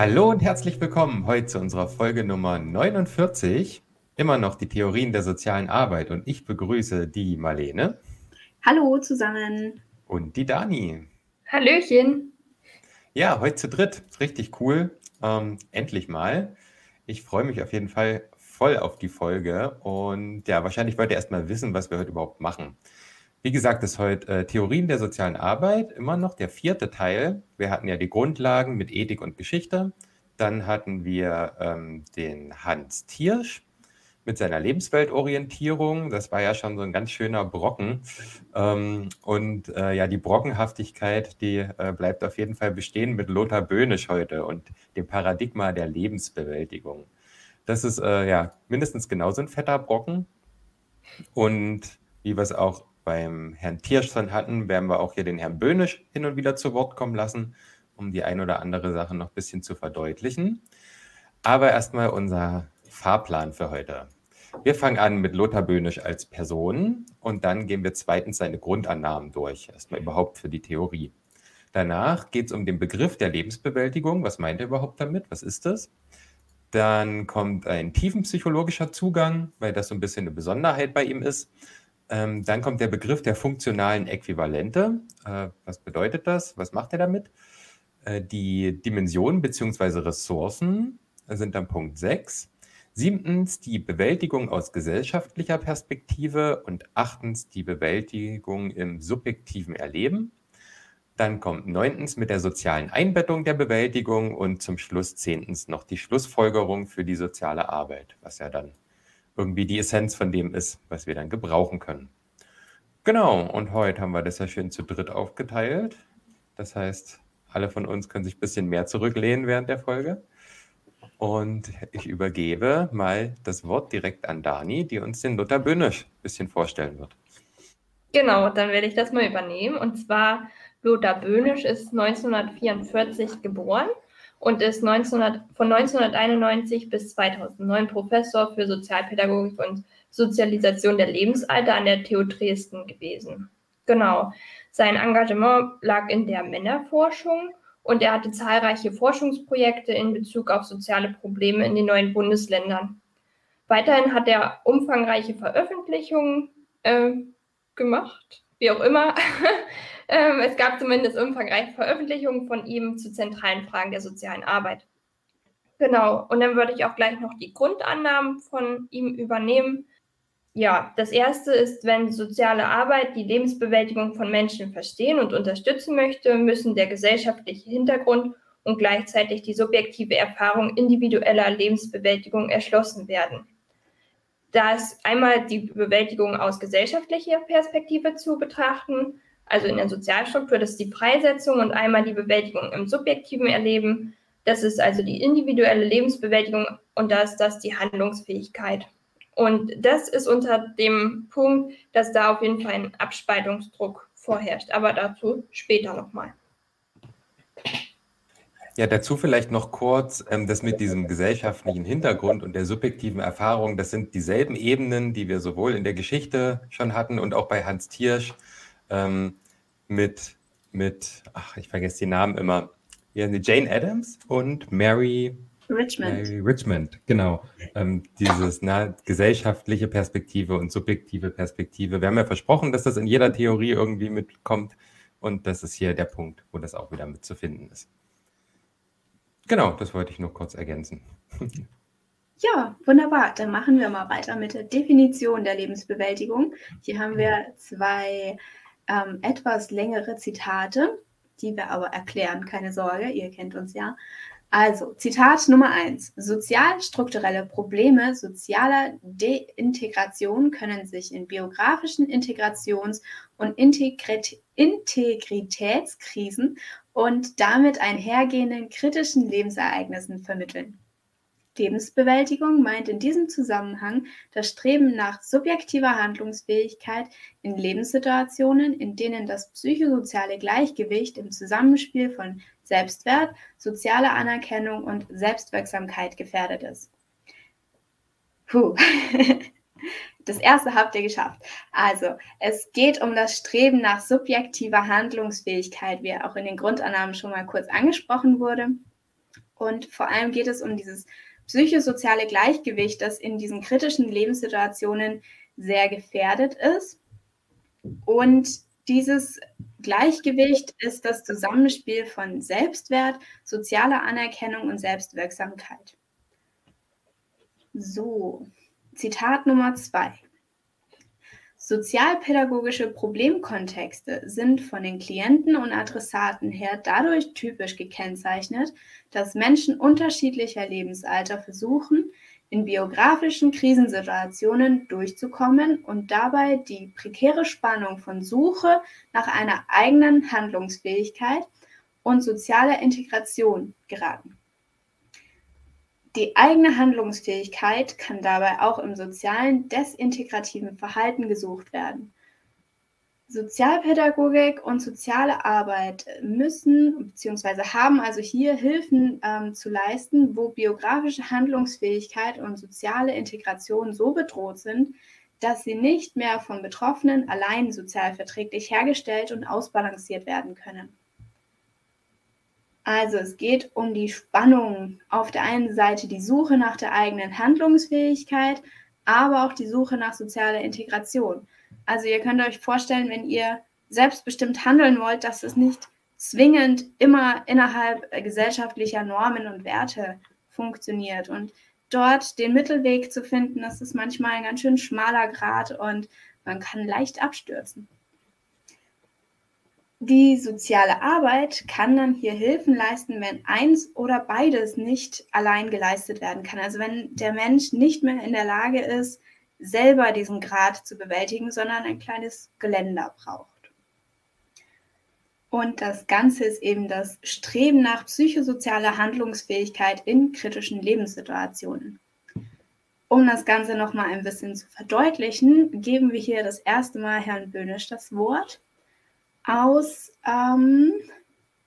Hallo und herzlich willkommen heute zu unserer Folge Nummer 49. Immer noch die Theorien der sozialen Arbeit und ich begrüße die Marlene. Hallo zusammen. Und die Dani. Hallöchen. Ja, heute zu dritt. Richtig cool. Ähm, endlich mal. Ich freue mich auf jeden Fall voll auf die Folge und ja, wahrscheinlich wollt ihr erstmal wissen, was wir heute überhaupt machen. Wie gesagt, ist heute äh, Theorien der sozialen Arbeit immer noch der vierte Teil. Wir hatten ja die Grundlagen mit Ethik und Geschichte. Dann hatten wir ähm, den Hans Thiersch mit seiner Lebensweltorientierung. Das war ja schon so ein ganz schöner Brocken. Ähm, und äh, ja, die Brockenhaftigkeit, die äh, bleibt auf jeden Fall bestehen mit Lothar Böhnisch heute und dem Paradigma der Lebensbewältigung. Das ist äh, ja mindestens genauso ein fetter Brocken. Und wie wir es auch beim Herrn Tierschson hatten, werden wir auch hier den Herrn Böhnisch hin und wieder zu Wort kommen lassen, um die ein oder andere Sache noch ein bisschen zu verdeutlichen. Aber erstmal unser Fahrplan für heute. Wir fangen an mit Lothar Böhnisch als Person und dann gehen wir zweitens seine Grundannahmen durch, erstmal überhaupt für die Theorie. Danach geht es um den Begriff der Lebensbewältigung. Was meint er überhaupt damit? Was ist das? Dann kommt ein tiefenpsychologischer Zugang, weil das so ein bisschen eine Besonderheit bei ihm ist. Ähm, dann kommt der Begriff der funktionalen Äquivalente. Äh, was bedeutet das? Was macht er damit? Äh, die Dimensionen bzw. Ressourcen sind dann Punkt 6. Siebtens die Bewältigung aus gesellschaftlicher Perspektive und achtens die Bewältigung im subjektiven Erleben. Dann kommt neuntens mit der sozialen Einbettung der Bewältigung und zum Schluss zehntens noch die Schlussfolgerung für die soziale Arbeit, was ja dann irgendwie die Essenz von dem ist, was wir dann gebrauchen können. Genau, und heute haben wir das ja schön zu dritt aufgeteilt. Das heißt, alle von uns können sich ein bisschen mehr zurücklehnen während der Folge. Und ich übergebe mal das Wort direkt an Dani, die uns den Luther Böhnisch ein bisschen vorstellen wird. Genau, dann werde ich das mal übernehmen. Und zwar, Lothar Böhnisch ist 1944 geboren und ist 1900, von 1991 bis 2009 Professor für Sozialpädagogik und Sozialisation der Lebensalter an der TU Dresden gewesen. Genau. Sein Engagement lag in der Männerforschung und er hatte zahlreiche Forschungsprojekte in Bezug auf soziale Probleme in den neuen Bundesländern. Weiterhin hat er umfangreiche Veröffentlichungen äh, gemacht, wie auch immer. Ähm, es gab zumindest umfangreiche Veröffentlichungen von ihm zu zentralen Fragen der sozialen Arbeit. Genau, und dann würde ich auch gleich noch die Grundannahmen von ihm übernehmen. Ja, das erste ist, wenn soziale Arbeit die Lebensbewältigung von Menschen verstehen und unterstützen möchte, müssen der gesellschaftliche Hintergrund und gleichzeitig die subjektive Erfahrung individueller Lebensbewältigung erschlossen werden. Da ist einmal die Bewältigung aus gesellschaftlicher Perspektive zu betrachten, also in der Sozialstruktur, das ist die Freisetzung und einmal die Bewältigung im subjektiven Erleben. Das ist also die individuelle Lebensbewältigung und da ist das die Handlungsfähigkeit. Und das ist unter dem Punkt, dass da auf jeden Fall ein Abspaltungsdruck vorherrscht. Aber dazu später nochmal. Ja, dazu vielleicht noch kurz, ähm, das mit diesem gesellschaftlichen Hintergrund und der subjektiven Erfahrung, das sind dieselben Ebenen, die wir sowohl in der Geschichte schon hatten und auch bei Hans Thiersch ähm, mit, mit, ach, ich vergesse die Namen immer, ja, Jane Adams und Mary Richmond. Mary Richmond, genau. Ähm, dieses na, gesellschaftliche Perspektive und subjektive Perspektive. Wir haben ja versprochen, dass das in jeder Theorie irgendwie mitkommt. Und das ist hier der Punkt, wo das auch wieder mitzufinden ist. Genau, das wollte ich nur kurz ergänzen. Ja, wunderbar. Dann machen wir mal weiter mit der Definition der Lebensbewältigung. Hier haben wir zwei ähm, etwas längere Zitate, die wir aber erklären, keine Sorge, ihr kennt uns ja. Also, Zitat Nummer eins: Sozialstrukturelle Probleme sozialer Deintegration können sich in biografischen Integrations- und Integrit Integritätskrisen und damit einhergehenden kritischen Lebensereignissen vermitteln. Lebensbewältigung meint in diesem Zusammenhang das Streben nach subjektiver Handlungsfähigkeit in Lebenssituationen, in denen das psychosoziale Gleichgewicht im Zusammenspiel von Selbstwert, sozialer Anerkennung und Selbstwirksamkeit gefährdet ist. Puh. Das erste habt ihr geschafft. Also, es geht um das Streben nach subjektiver Handlungsfähigkeit, wie auch in den Grundannahmen schon mal kurz angesprochen wurde. Und vor allem geht es um dieses psychosoziale Gleichgewicht, das in diesen kritischen Lebenssituationen sehr gefährdet ist. Und dieses Gleichgewicht ist das Zusammenspiel von Selbstwert, sozialer Anerkennung und Selbstwirksamkeit. So, Zitat Nummer zwei. Sozialpädagogische Problemkontexte sind von den Klienten und Adressaten her dadurch typisch gekennzeichnet, dass Menschen unterschiedlicher Lebensalter versuchen, in biografischen Krisensituationen durchzukommen und dabei die prekäre Spannung von Suche nach einer eigenen Handlungsfähigkeit und sozialer Integration geraten. Die eigene Handlungsfähigkeit kann dabei auch im sozialen desintegrativen Verhalten gesucht werden. Sozialpädagogik und soziale Arbeit müssen bzw. haben also hier Hilfen ähm, zu leisten, wo biografische Handlungsfähigkeit und soziale Integration so bedroht sind, dass sie nicht mehr von Betroffenen allein sozialverträglich hergestellt und ausbalanciert werden können. Also es geht um die Spannung. Auf der einen Seite die Suche nach der eigenen Handlungsfähigkeit, aber auch die Suche nach sozialer Integration. Also ihr könnt euch vorstellen, wenn ihr selbstbestimmt handeln wollt, dass es nicht zwingend immer innerhalb gesellschaftlicher Normen und Werte funktioniert. Und dort den Mittelweg zu finden, das ist manchmal ein ganz schön schmaler Grad und man kann leicht abstürzen. Die soziale Arbeit kann dann hier Hilfen leisten, wenn eins oder beides nicht allein geleistet werden kann. Also wenn der Mensch nicht mehr in der Lage ist, selber diesen Grad zu bewältigen, sondern ein kleines Geländer braucht. Und das Ganze ist eben das Streben nach psychosozialer Handlungsfähigkeit in kritischen Lebenssituationen. Um das Ganze nochmal ein bisschen zu verdeutlichen, geben wir hier das erste Mal Herrn Böhnisch das Wort aus ähm,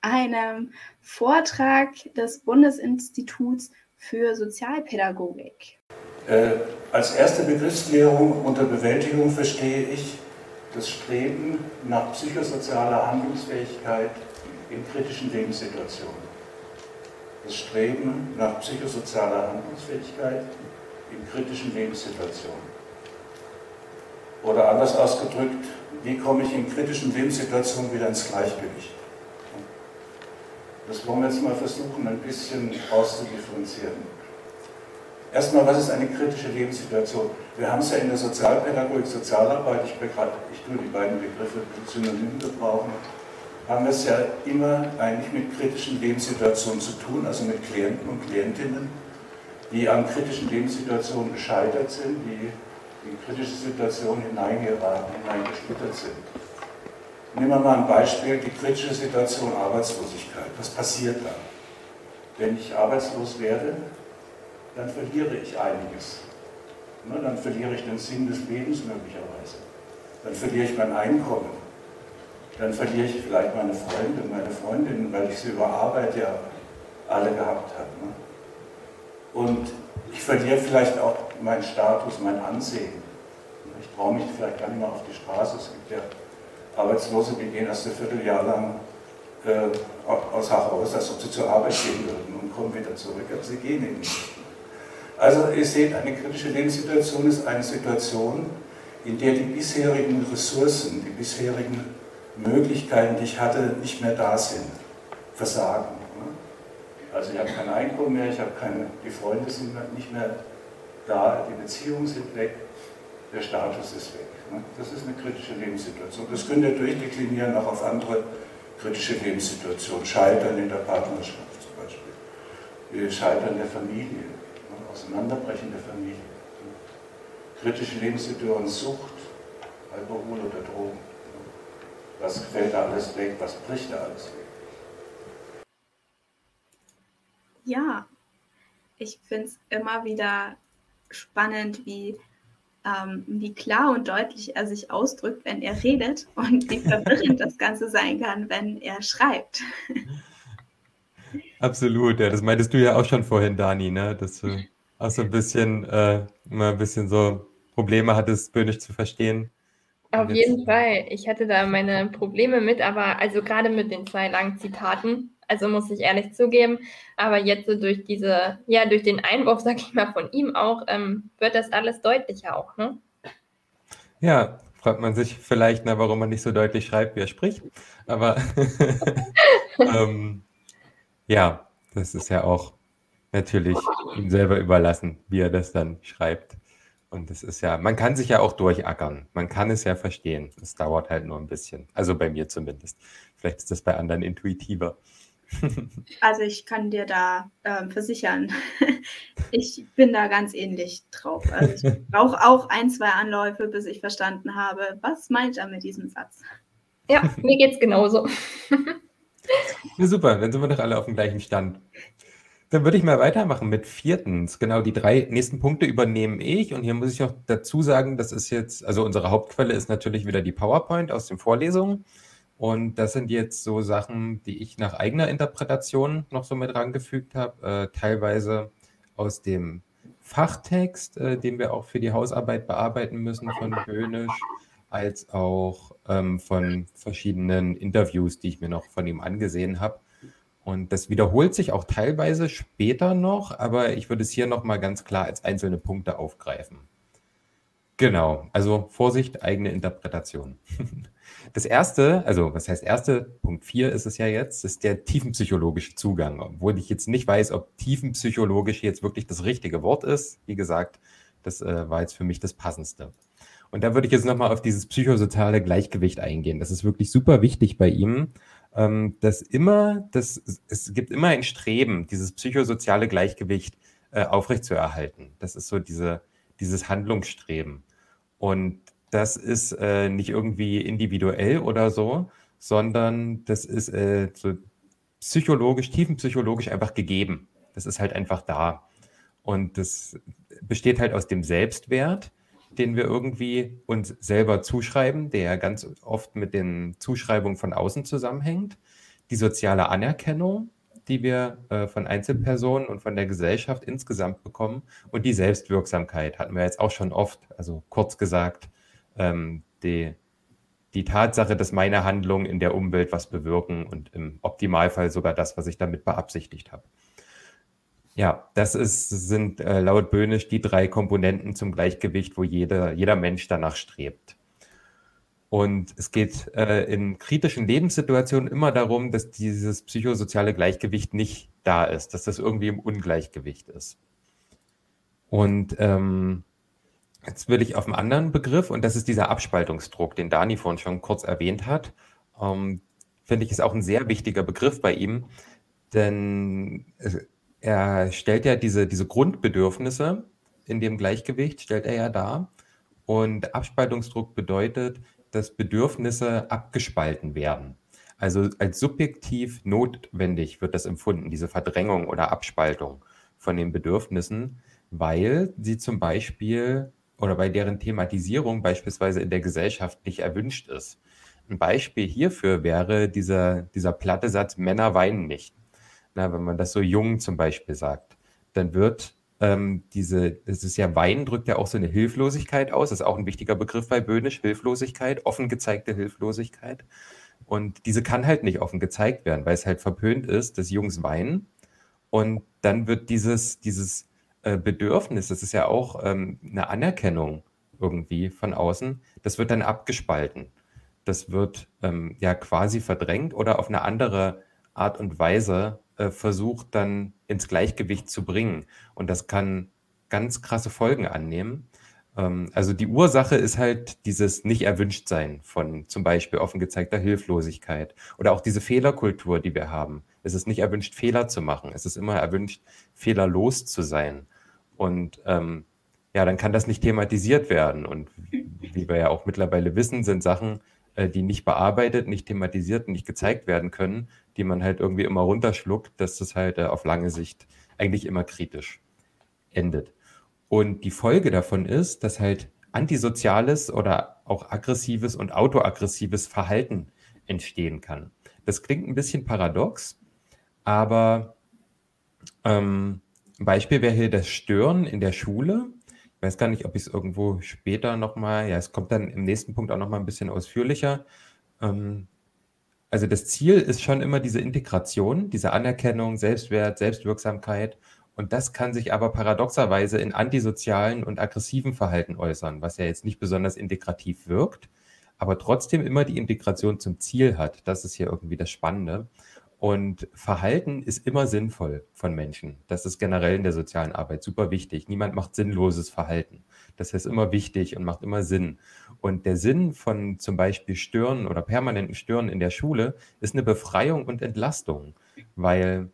einem Vortrag des Bundesinstituts für Sozialpädagogik. Äh, als erste Begriffsklärung unter Bewältigung verstehe ich das Streben nach psychosozialer Handlungsfähigkeit in kritischen Lebenssituationen. Das Streben nach psychosozialer Handlungsfähigkeit in kritischen Lebenssituationen. Oder anders ausgedrückt, wie komme ich in kritischen Lebenssituationen wieder ins Gleichgewicht? Das wollen wir jetzt mal versuchen, ein bisschen auszudifferenzieren. Erstmal, was ist eine kritische Lebenssituation? Wir haben es ja in der Sozialpädagogik, Sozialarbeit, ich, ich tue die beiden Begriffe synonym gebrauchen, haben wir es ja immer eigentlich mit kritischen Lebenssituationen zu tun, also mit Klienten und Klientinnen, die an kritischen Lebenssituationen gescheitert sind, die in kritische Situationen hineingeraten, hineingeschlittert sind. Nehmen wir mal ein Beispiel, die kritische Situation Arbeitslosigkeit. Was passiert da? Wenn ich arbeitslos werde, dann verliere ich einiges. Ne, dann verliere ich den Sinn des Lebens möglicherweise. Dann verliere ich mein Einkommen. Dann verliere ich vielleicht meine Freunde, meine Freundinnen, weil ich sie über Arbeit ja alle gehabt habe. Ne? Und ich verliere vielleicht auch meinen Status, mein Ansehen. Ich traue mich vielleicht gar nicht mehr auf die Straße. Es gibt ja Arbeitslose, die gehen erst ein Vierteljahr lang äh, aus Haus, als ob sie zur Arbeit gehen würden und kommen wieder zurück, aber sie gehen eben nicht. Also ihr seht, eine kritische Lebenssituation ist eine Situation, in der die bisherigen Ressourcen, die bisherigen Möglichkeiten, die ich hatte, nicht mehr da sind, versagen. Also ich habe kein Einkommen mehr, ich habe keine, die Freunde sind nicht mehr da, die Beziehungen sind weg, der Status ist weg. Das ist eine kritische Lebenssituation. Das könnt ihr durchdeklinieren auch auf andere kritische Lebenssituationen. Scheitern in der Partnerschaft zum Beispiel, Scheitern der Familie, Auseinanderbrechen der Familie, kritische Lebenssituationen, Sucht, Alkohol oder Drogen. Was fällt da alles weg? Was bricht da alles weg? Ja, ich finde es immer wieder spannend, wie, ähm, wie klar und deutlich er sich ausdrückt, wenn er redet und wie verwirrend das Ganze sein kann, wenn er schreibt. Absolut, ja, das meintest du ja auch schon vorhin, Dani, ne? dass du auch so ein bisschen, äh, immer ein bisschen so Probleme hattest, Böhnisch zu verstehen. Auf jeden Fall. Ich hatte da meine Probleme mit, aber also gerade mit den zwei langen Zitaten, Also muss ich ehrlich zugeben. Aber jetzt so durch diese, ja, durch den Einwurf, sag ich mal, von ihm auch, ähm, wird das alles deutlicher auch, ne? Ja, fragt man sich vielleicht, na, warum man nicht so deutlich schreibt, wie er spricht. Aber ähm, ja, das ist ja auch natürlich ihm selber überlassen, wie er das dann schreibt. Und das ist ja, man kann sich ja auch durchackern. Man kann es ja verstehen. Es dauert halt nur ein bisschen. Also bei mir zumindest. Vielleicht ist das bei anderen intuitiver. Also ich kann dir da äh, versichern, ich bin da ganz ähnlich drauf. Also ich brauche auch ein, zwei Anläufe, bis ich verstanden habe, was meint er mit diesem Satz. Ja, mir geht's genauso. ja, super, dann sind wir doch alle auf dem gleichen Stand. Dann würde ich mal weitermachen mit viertens. Genau, die drei nächsten Punkte übernehme ich. Und hier muss ich auch dazu sagen, das ist jetzt, also unsere Hauptquelle ist natürlich wieder die PowerPoint aus den Vorlesungen. Und das sind jetzt so Sachen, die ich nach eigener Interpretation noch so mit rangefügt habe, äh, teilweise aus dem Fachtext, äh, den wir auch für die Hausarbeit bearbeiten müssen von Böhnisch, als auch ähm, von verschiedenen Interviews, die ich mir noch von ihm angesehen habe. Und das wiederholt sich auch teilweise später noch, aber ich würde es hier nochmal ganz klar als einzelne Punkte aufgreifen. Genau, also Vorsicht, eigene Interpretation. Das erste, also was heißt erste, Punkt 4 ist es ja jetzt, ist der tiefenpsychologische Zugang. Obwohl ich jetzt nicht weiß, ob tiefenpsychologisch jetzt wirklich das richtige Wort ist. Wie gesagt, das äh, war jetzt für mich das passendste. Und da würde ich jetzt nochmal auf dieses psychosoziale Gleichgewicht eingehen. Das ist wirklich super wichtig bei ihm, ähm, dass immer, das, es gibt immer ein Streben, dieses psychosoziale Gleichgewicht äh, aufrechtzuerhalten. Das ist so diese, dieses Handlungsstreben. Und das ist äh, nicht irgendwie individuell oder so, sondern das ist äh, so psychologisch, tiefenpsychologisch einfach gegeben. Das ist halt einfach da. Und das besteht halt aus dem Selbstwert, den wir irgendwie uns selber zuschreiben, der ganz oft mit den Zuschreibungen von außen zusammenhängt. Die soziale Anerkennung, die wir äh, von Einzelpersonen und von der Gesellschaft insgesamt bekommen. Und die Selbstwirksamkeit hatten wir jetzt auch schon oft, also kurz gesagt, ähm, die, die Tatsache, dass meine Handlungen in der Umwelt was bewirken und im Optimalfall sogar das, was ich damit beabsichtigt habe. Ja, das ist, sind äh, laut Böhnisch die drei Komponenten zum Gleichgewicht, wo jeder, jeder Mensch danach strebt. Und es geht äh, in kritischen Lebenssituationen immer darum, dass dieses psychosoziale Gleichgewicht nicht da ist, dass das irgendwie im Ungleichgewicht ist. Und ähm, Jetzt will ich auf einen anderen Begriff und das ist dieser Abspaltungsdruck, den Dani vorhin schon kurz erwähnt hat. Ähm, Finde ich, ist auch ein sehr wichtiger Begriff bei ihm, denn er stellt ja diese, diese Grundbedürfnisse in dem Gleichgewicht, stellt er ja dar. Und Abspaltungsdruck bedeutet, dass Bedürfnisse abgespalten werden. Also als subjektiv notwendig wird das empfunden, diese Verdrängung oder Abspaltung von den Bedürfnissen, weil sie zum Beispiel oder bei deren Thematisierung beispielsweise in der Gesellschaft nicht erwünscht ist. Ein Beispiel hierfür wäre dieser, dieser platte Satz, Männer weinen nicht. Na, wenn man das so jung zum Beispiel sagt, dann wird ähm, diese, es ist ja Weinen drückt ja auch so eine Hilflosigkeit aus, das ist auch ein wichtiger Begriff bei Böhnisch, Hilflosigkeit, offen gezeigte Hilflosigkeit. Und diese kann halt nicht offen gezeigt werden, weil es halt verpönt ist, dass Jungs weinen. Und dann wird dieses, dieses äh, Bedürfnis, das ist ja auch ähm, eine Anerkennung irgendwie von außen, das wird dann abgespalten. Das wird ähm, ja quasi verdrängt oder auf eine andere Art und Weise äh, versucht dann ins Gleichgewicht zu bringen. Und das kann ganz krasse Folgen annehmen. Ähm, also die Ursache ist halt dieses Nicht-Erwünscht-Sein von zum Beispiel offen gezeigter Hilflosigkeit oder auch diese Fehlerkultur, die wir haben. Es ist nicht erwünscht, Fehler zu machen. Es ist immer erwünscht, fehlerlos zu sein. Und ähm, ja, dann kann das nicht thematisiert werden. Und wie wir ja auch mittlerweile wissen, sind Sachen, äh, die nicht bearbeitet, nicht thematisiert, nicht gezeigt werden können, die man halt irgendwie immer runterschluckt, dass das halt äh, auf lange Sicht eigentlich immer kritisch endet. Und die Folge davon ist, dass halt antisoziales oder auch aggressives und autoaggressives Verhalten entstehen kann. Das klingt ein bisschen paradox, aber ähm, Beispiel wäre hier das Stören in der Schule. Weiß gar nicht, ob ich es irgendwo später nochmal, ja, es kommt dann im nächsten Punkt auch nochmal ein bisschen ausführlicher. Ähm, also das Ziel ist schon immer diese Integration, diese Anerkennung, Selbstwert, Selbstwirksamkeit. Und das kann sich aber paradoxerweise in antisozialen und aggressiven Verhalten äußern, was ja jetzt nicht besonders integrativ wirkt, aber trotzdem immer die Integration zum Ziel hat. Das ist hier irgendwie das Spannende. Und Verhalten ist immer sinnvoll von Menschen. Das ist generell in der sozialen Arbeit super wichtig. Niemand macht sinnloses Verhalten. Das ist immer wichtig und macht immer Sinn. Und der Sinn von zum Beispiel Stören oder permanenten Stören in der Schule ist eine Befreiung und Entlastung, weil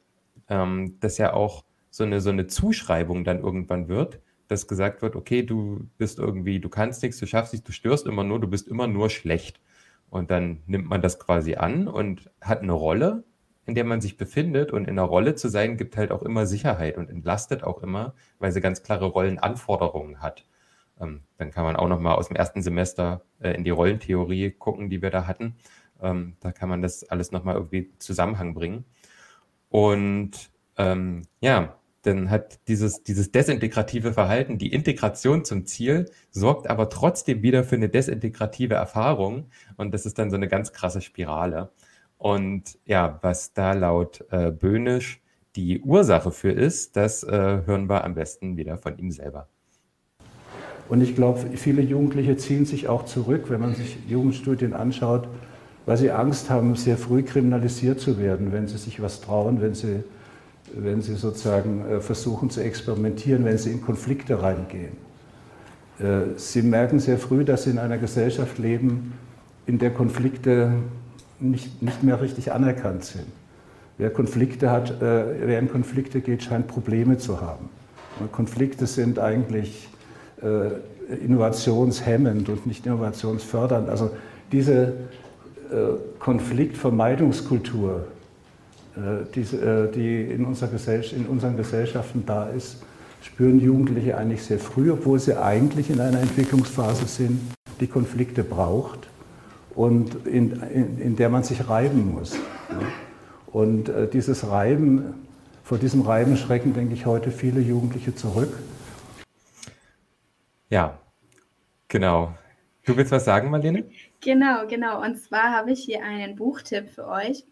ähm, das ja auch so eine, so eine Zuschreibung dann irgendwann wird, dass gesagt wird, okay, du bist irgendwie, du kannst nichts, du schaffst nichts, du störst immer nur, du bist immer nur schlecht. Und dann nimmt man das quasi an und hat eine Rolle in der man sich befindet. Und in der Rolle zu sein, gibt halt auch immer Sicherheit und entlastet auch immer, weil sie ganz klare Rollenanforderungen hat. Ähm, dann kann man auch noch mal aus dem ersten Semester äh, in die Rollentheorie gucken, die wir da hatten. Ähm, da kann man das alles noch mal irgendwie Zusammenhang bringen. Und ähm, ja, dann hat dieses, dieses desintegrative Verhalten, die Integration zum Ziel, sorgt aber trotzdem wieder für eine desintegrative Erfahrung. Und das ist dann so eine ganz krasse Spirale. Und ja, was da laut äh, Böhnisch die Ursache für ist, das äh, hören wir am besten wieder von ihm selber. Und ich glaube, viele Jugendliche ziehen sich auch zurück, wenn man sich Jugendstudien anschaut, weil sie Angst haben, sehr früh kriminalisiert zu werden, wenn sie sich was trauen, wenn sie, wenn sie sozusagen äh, versuchen zu experimentieren, wenn sie in Konflikte reingehen. Äh, sie merken sehr früh, dass sie in einer Gesellschaft leben, in der Konflikte nicht, nicht mehr richtig anerkannt sind. Wer Konflikte hat, äh, wer in Konflikte geht, scheint Probleme zu haben. Konflikte sind eigentlich äh, innovationshemmend und nicht innovationsfördernd. Also diese äh, Konfliktvermeidungskultur, die in unseren Gesellschaften da ist, spüren Jugendliche eigentlich sehr früh, obwohl sie eigentlich in einer Entwicklungsphase sind, die Konflikte braucht und in, in, in der man sich reiben muss. Und äh, dieses Reiben, vor diesem Reiben schrecken, denke ich, heute viele Jugendliche zurück. Ja, genau. Du willst was sagen, Marlene? Genau, genau. Und zwar habe ich hier einen Buchtipp für euch.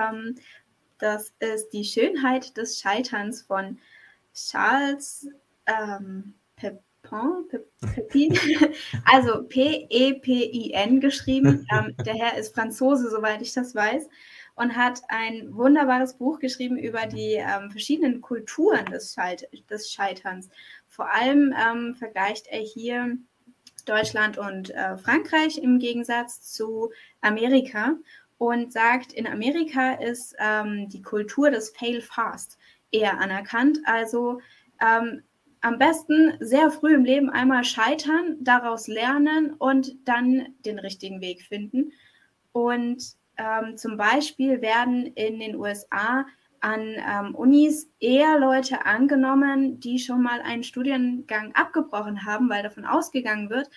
Ähm, das ist Die Schönheit des Scheiterns von Charles ähm, Pepin, also P-E-P-I-N geschrieben. Ähm, der Herr ist Franzose, soweit ich das weiß, und hat ein wunderbares Buch geschrieben über die ähm, verschiedenen Kulturen des, Schalt des Scheiterns. Vor allem ähm, vergleicht er hier Deutschland und äh, Frankreich im Gegensatz zu Amerika und sagt, in Amerika ist ähm, die Kultur des Fail Fast eher anerkannt. Also ähm, am besten sehr früh im Leben einmal scheitern, daraus lernen und dann den richtigen Weg finden. Und ähm, zum Beispiel werden in den USA an ähm, Unis eher Leute angenommen, die schon mal einen Studiengang abgebrochen haben, weil davon ausgegangen wird,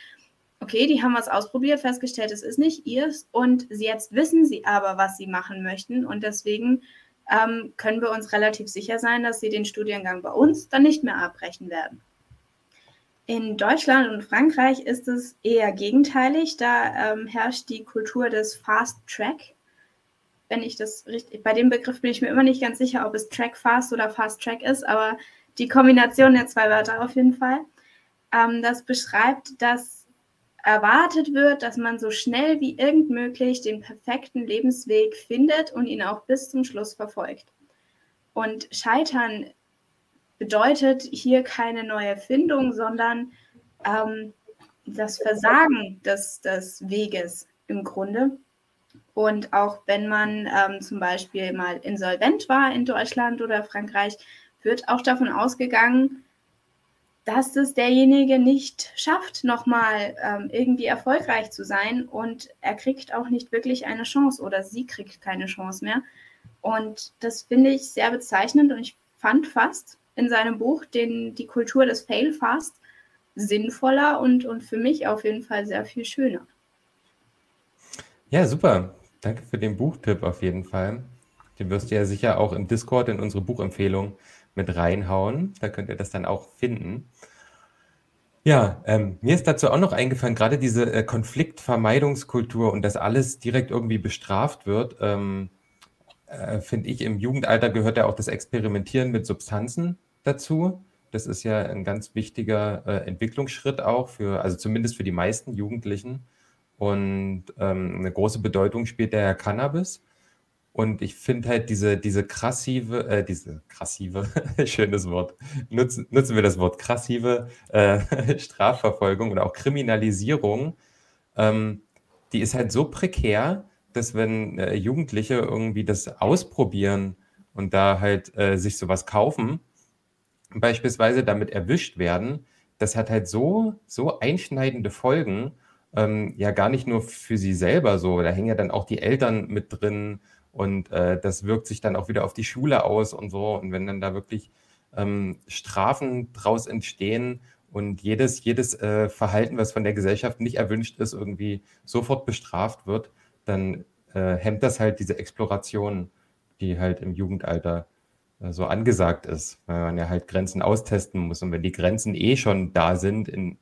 okay, die haben was ausprobiert, festgestellt, es ist nicht ihrs und jetzt wissen sie aber, was sie machen möchten und deswegen ähm, können wir uns relativ sicher sein, dass sie den Studiengang bei uns dann nicht mehr abbrechen werden. In Deutschland und Frankreich ist es eher gegenteilig. Da ähm, herrscht die Kultur des Fast Track. Wenn ich das richtig, bei dem Begriff bin ich mir immer nicht ganz sicher, ob es Track Fast oder Fast Track ist, aber die Kombination der zwei Wörter auf jeden Fall. Ähm, das beschreibt, dass erwartet wird, dass man so schnell wie irgend möglich den perfekten Lebensweg findet und ihn auch bis zum Schluss verfolgt. Und Scheitern bedeutet hier keine neue Findung, sondern ähm, das Versagen des, des Weges im Grunde. Und auch wenn man ähm, zum Beispiel mal insolvent war in Deutschland oder Frankreich, wird auch davon ausgegangen, dass es derjenige nicht schafft, nochmal ähm, irgendwie erfolgreich zu sein und er kriegt auch nicht wirklich eine Chance oder sie kriegt keine Chance mehr. Und das finde ich sehr bezeichnend und ich fand fast in seinem Buch den, die Kultur des Fail Fast sinnvoller und, und für mich auf jeden Fall sehr viel schöner. Ja, super. Danke für den Buchtipp auf jeden Fall. Den wirst du ja sicher auch im Discord in unsere Buchempfehlung mit reinhauen. Da könnt ihr das dann auch finden. Ja, ähm, mir ist dazu auch noch eingefallen, gerade diese äh, Konfliktvermeidungskultur und dass alles direkt irgendwie bestraft wird, ähm, äh, finde ich, im Jugendalter gehört ja auch das Experimentieren mit Substanzen dazu. Das ist ja ein ganz wichtiger äh, Entwicklungsschritt auch für, also zumindest für die meisten Jugendlichen. Und ähm, eine große Bedeutung spielt der Cannabis. Und ich finde halt diese, diese krassive, äh, diese krassive, schönes Wort, nutzen, nutzen wir das Wort krassive äh, Strafverfolgung oder auch Kriminalisierung, ähm, die ist halt so prekär, dass wenn äh, Jugendliche irgendwie das ausprobieren und da halt äh, sich sowas kaufen, beispielsweise damit erwischt werden, das hat halt so, so einschneidende Folgen, ähm, ja gar nicht nur für sie selber so, da hängen ja dann auch die Eltern mit drin und äh, das wirkt sich dann auch wieder auf die Schule aus und so. Und wenn dann da wirklich ähm, Strafen draus entstehen und jedes, jedes äh, Verhalten, was von der Gesellschaft nicht erwünscht ist, irgendwie sofort bestraft wird, dann äh, hemmt das halt diese Exploration, die halt im Jugendalter äh, so angesagt ist, weil man ja halt Grenzen austesten muss. Und wenn die Grenzen eh schon da sind, in,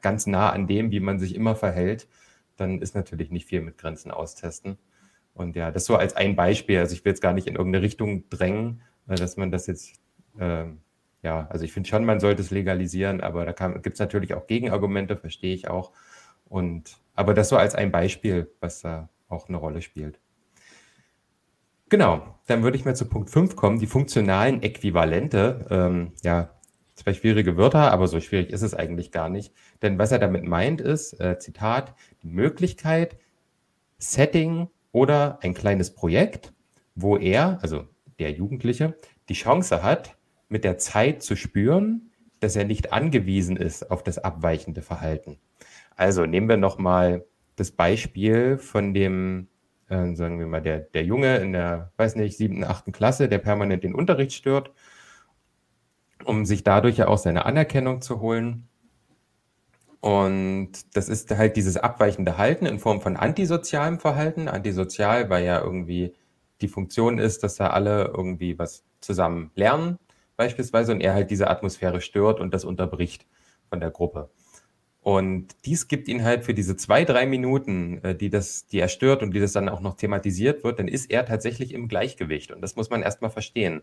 ganz nah an dem, wie man sich immer verhält, dann ist natürlich nicht viel mit Grenzen austesten. Und ja, das so als ein Beispiel. Also ich will jetzt gar nicht in irgendeine Richtung drängen, äh, dass man das jetzt, äh, ja, also ich finde schon, man sollte es legalisieren, aber da gibt es natürlich auch Gegenargumente, verstehe ich auch. Und aber das so als ein Beispiel, was da auch eine Rolle spielt. Genau, dann würde ich mal zu Punkt 5 kommen, die funktionalen Äquivalente. Ähm, ja, zwei schwierige Wörter, aber so schwierig ist es eigentlich gar nicht. Denn was er damit meint ist, äh, Zitat, die Möglichkeit, Setting oder ein kleines Projekt, wo er, also der Jugendliche, die Chance hat, mit der Zeit zu spüren, dass er nicht angewiesen ist auf das abweichende Verhalten. Also nehmen wir nochmal das Beispiel von dem, äh, sagen wir mal, der, der Junge in der, weiß nicht, siebten, achten Klasse, der permanent den Unterricht stört, um sich dadurch ja auch seine Anerkennung zu holen. Und das ist halt dieses abweichende Halten in Form von antisozialem Verhalten. Antisozial, weil ja irgendwie die Funktion ist, dass da alle irgendwie was zusammen lernen, beispielsweise, und er halt diese Atmosphäre stört und das unterbricht von der Gruppe. Und dies gibt ihn halt für diese zwei, drei Minuten, äh, die, das, die er stört und die das dann auch noch thematisiert wird, dann ist er tatsächlich im Gleichgewicht. Und das muss man erstmal verstehen.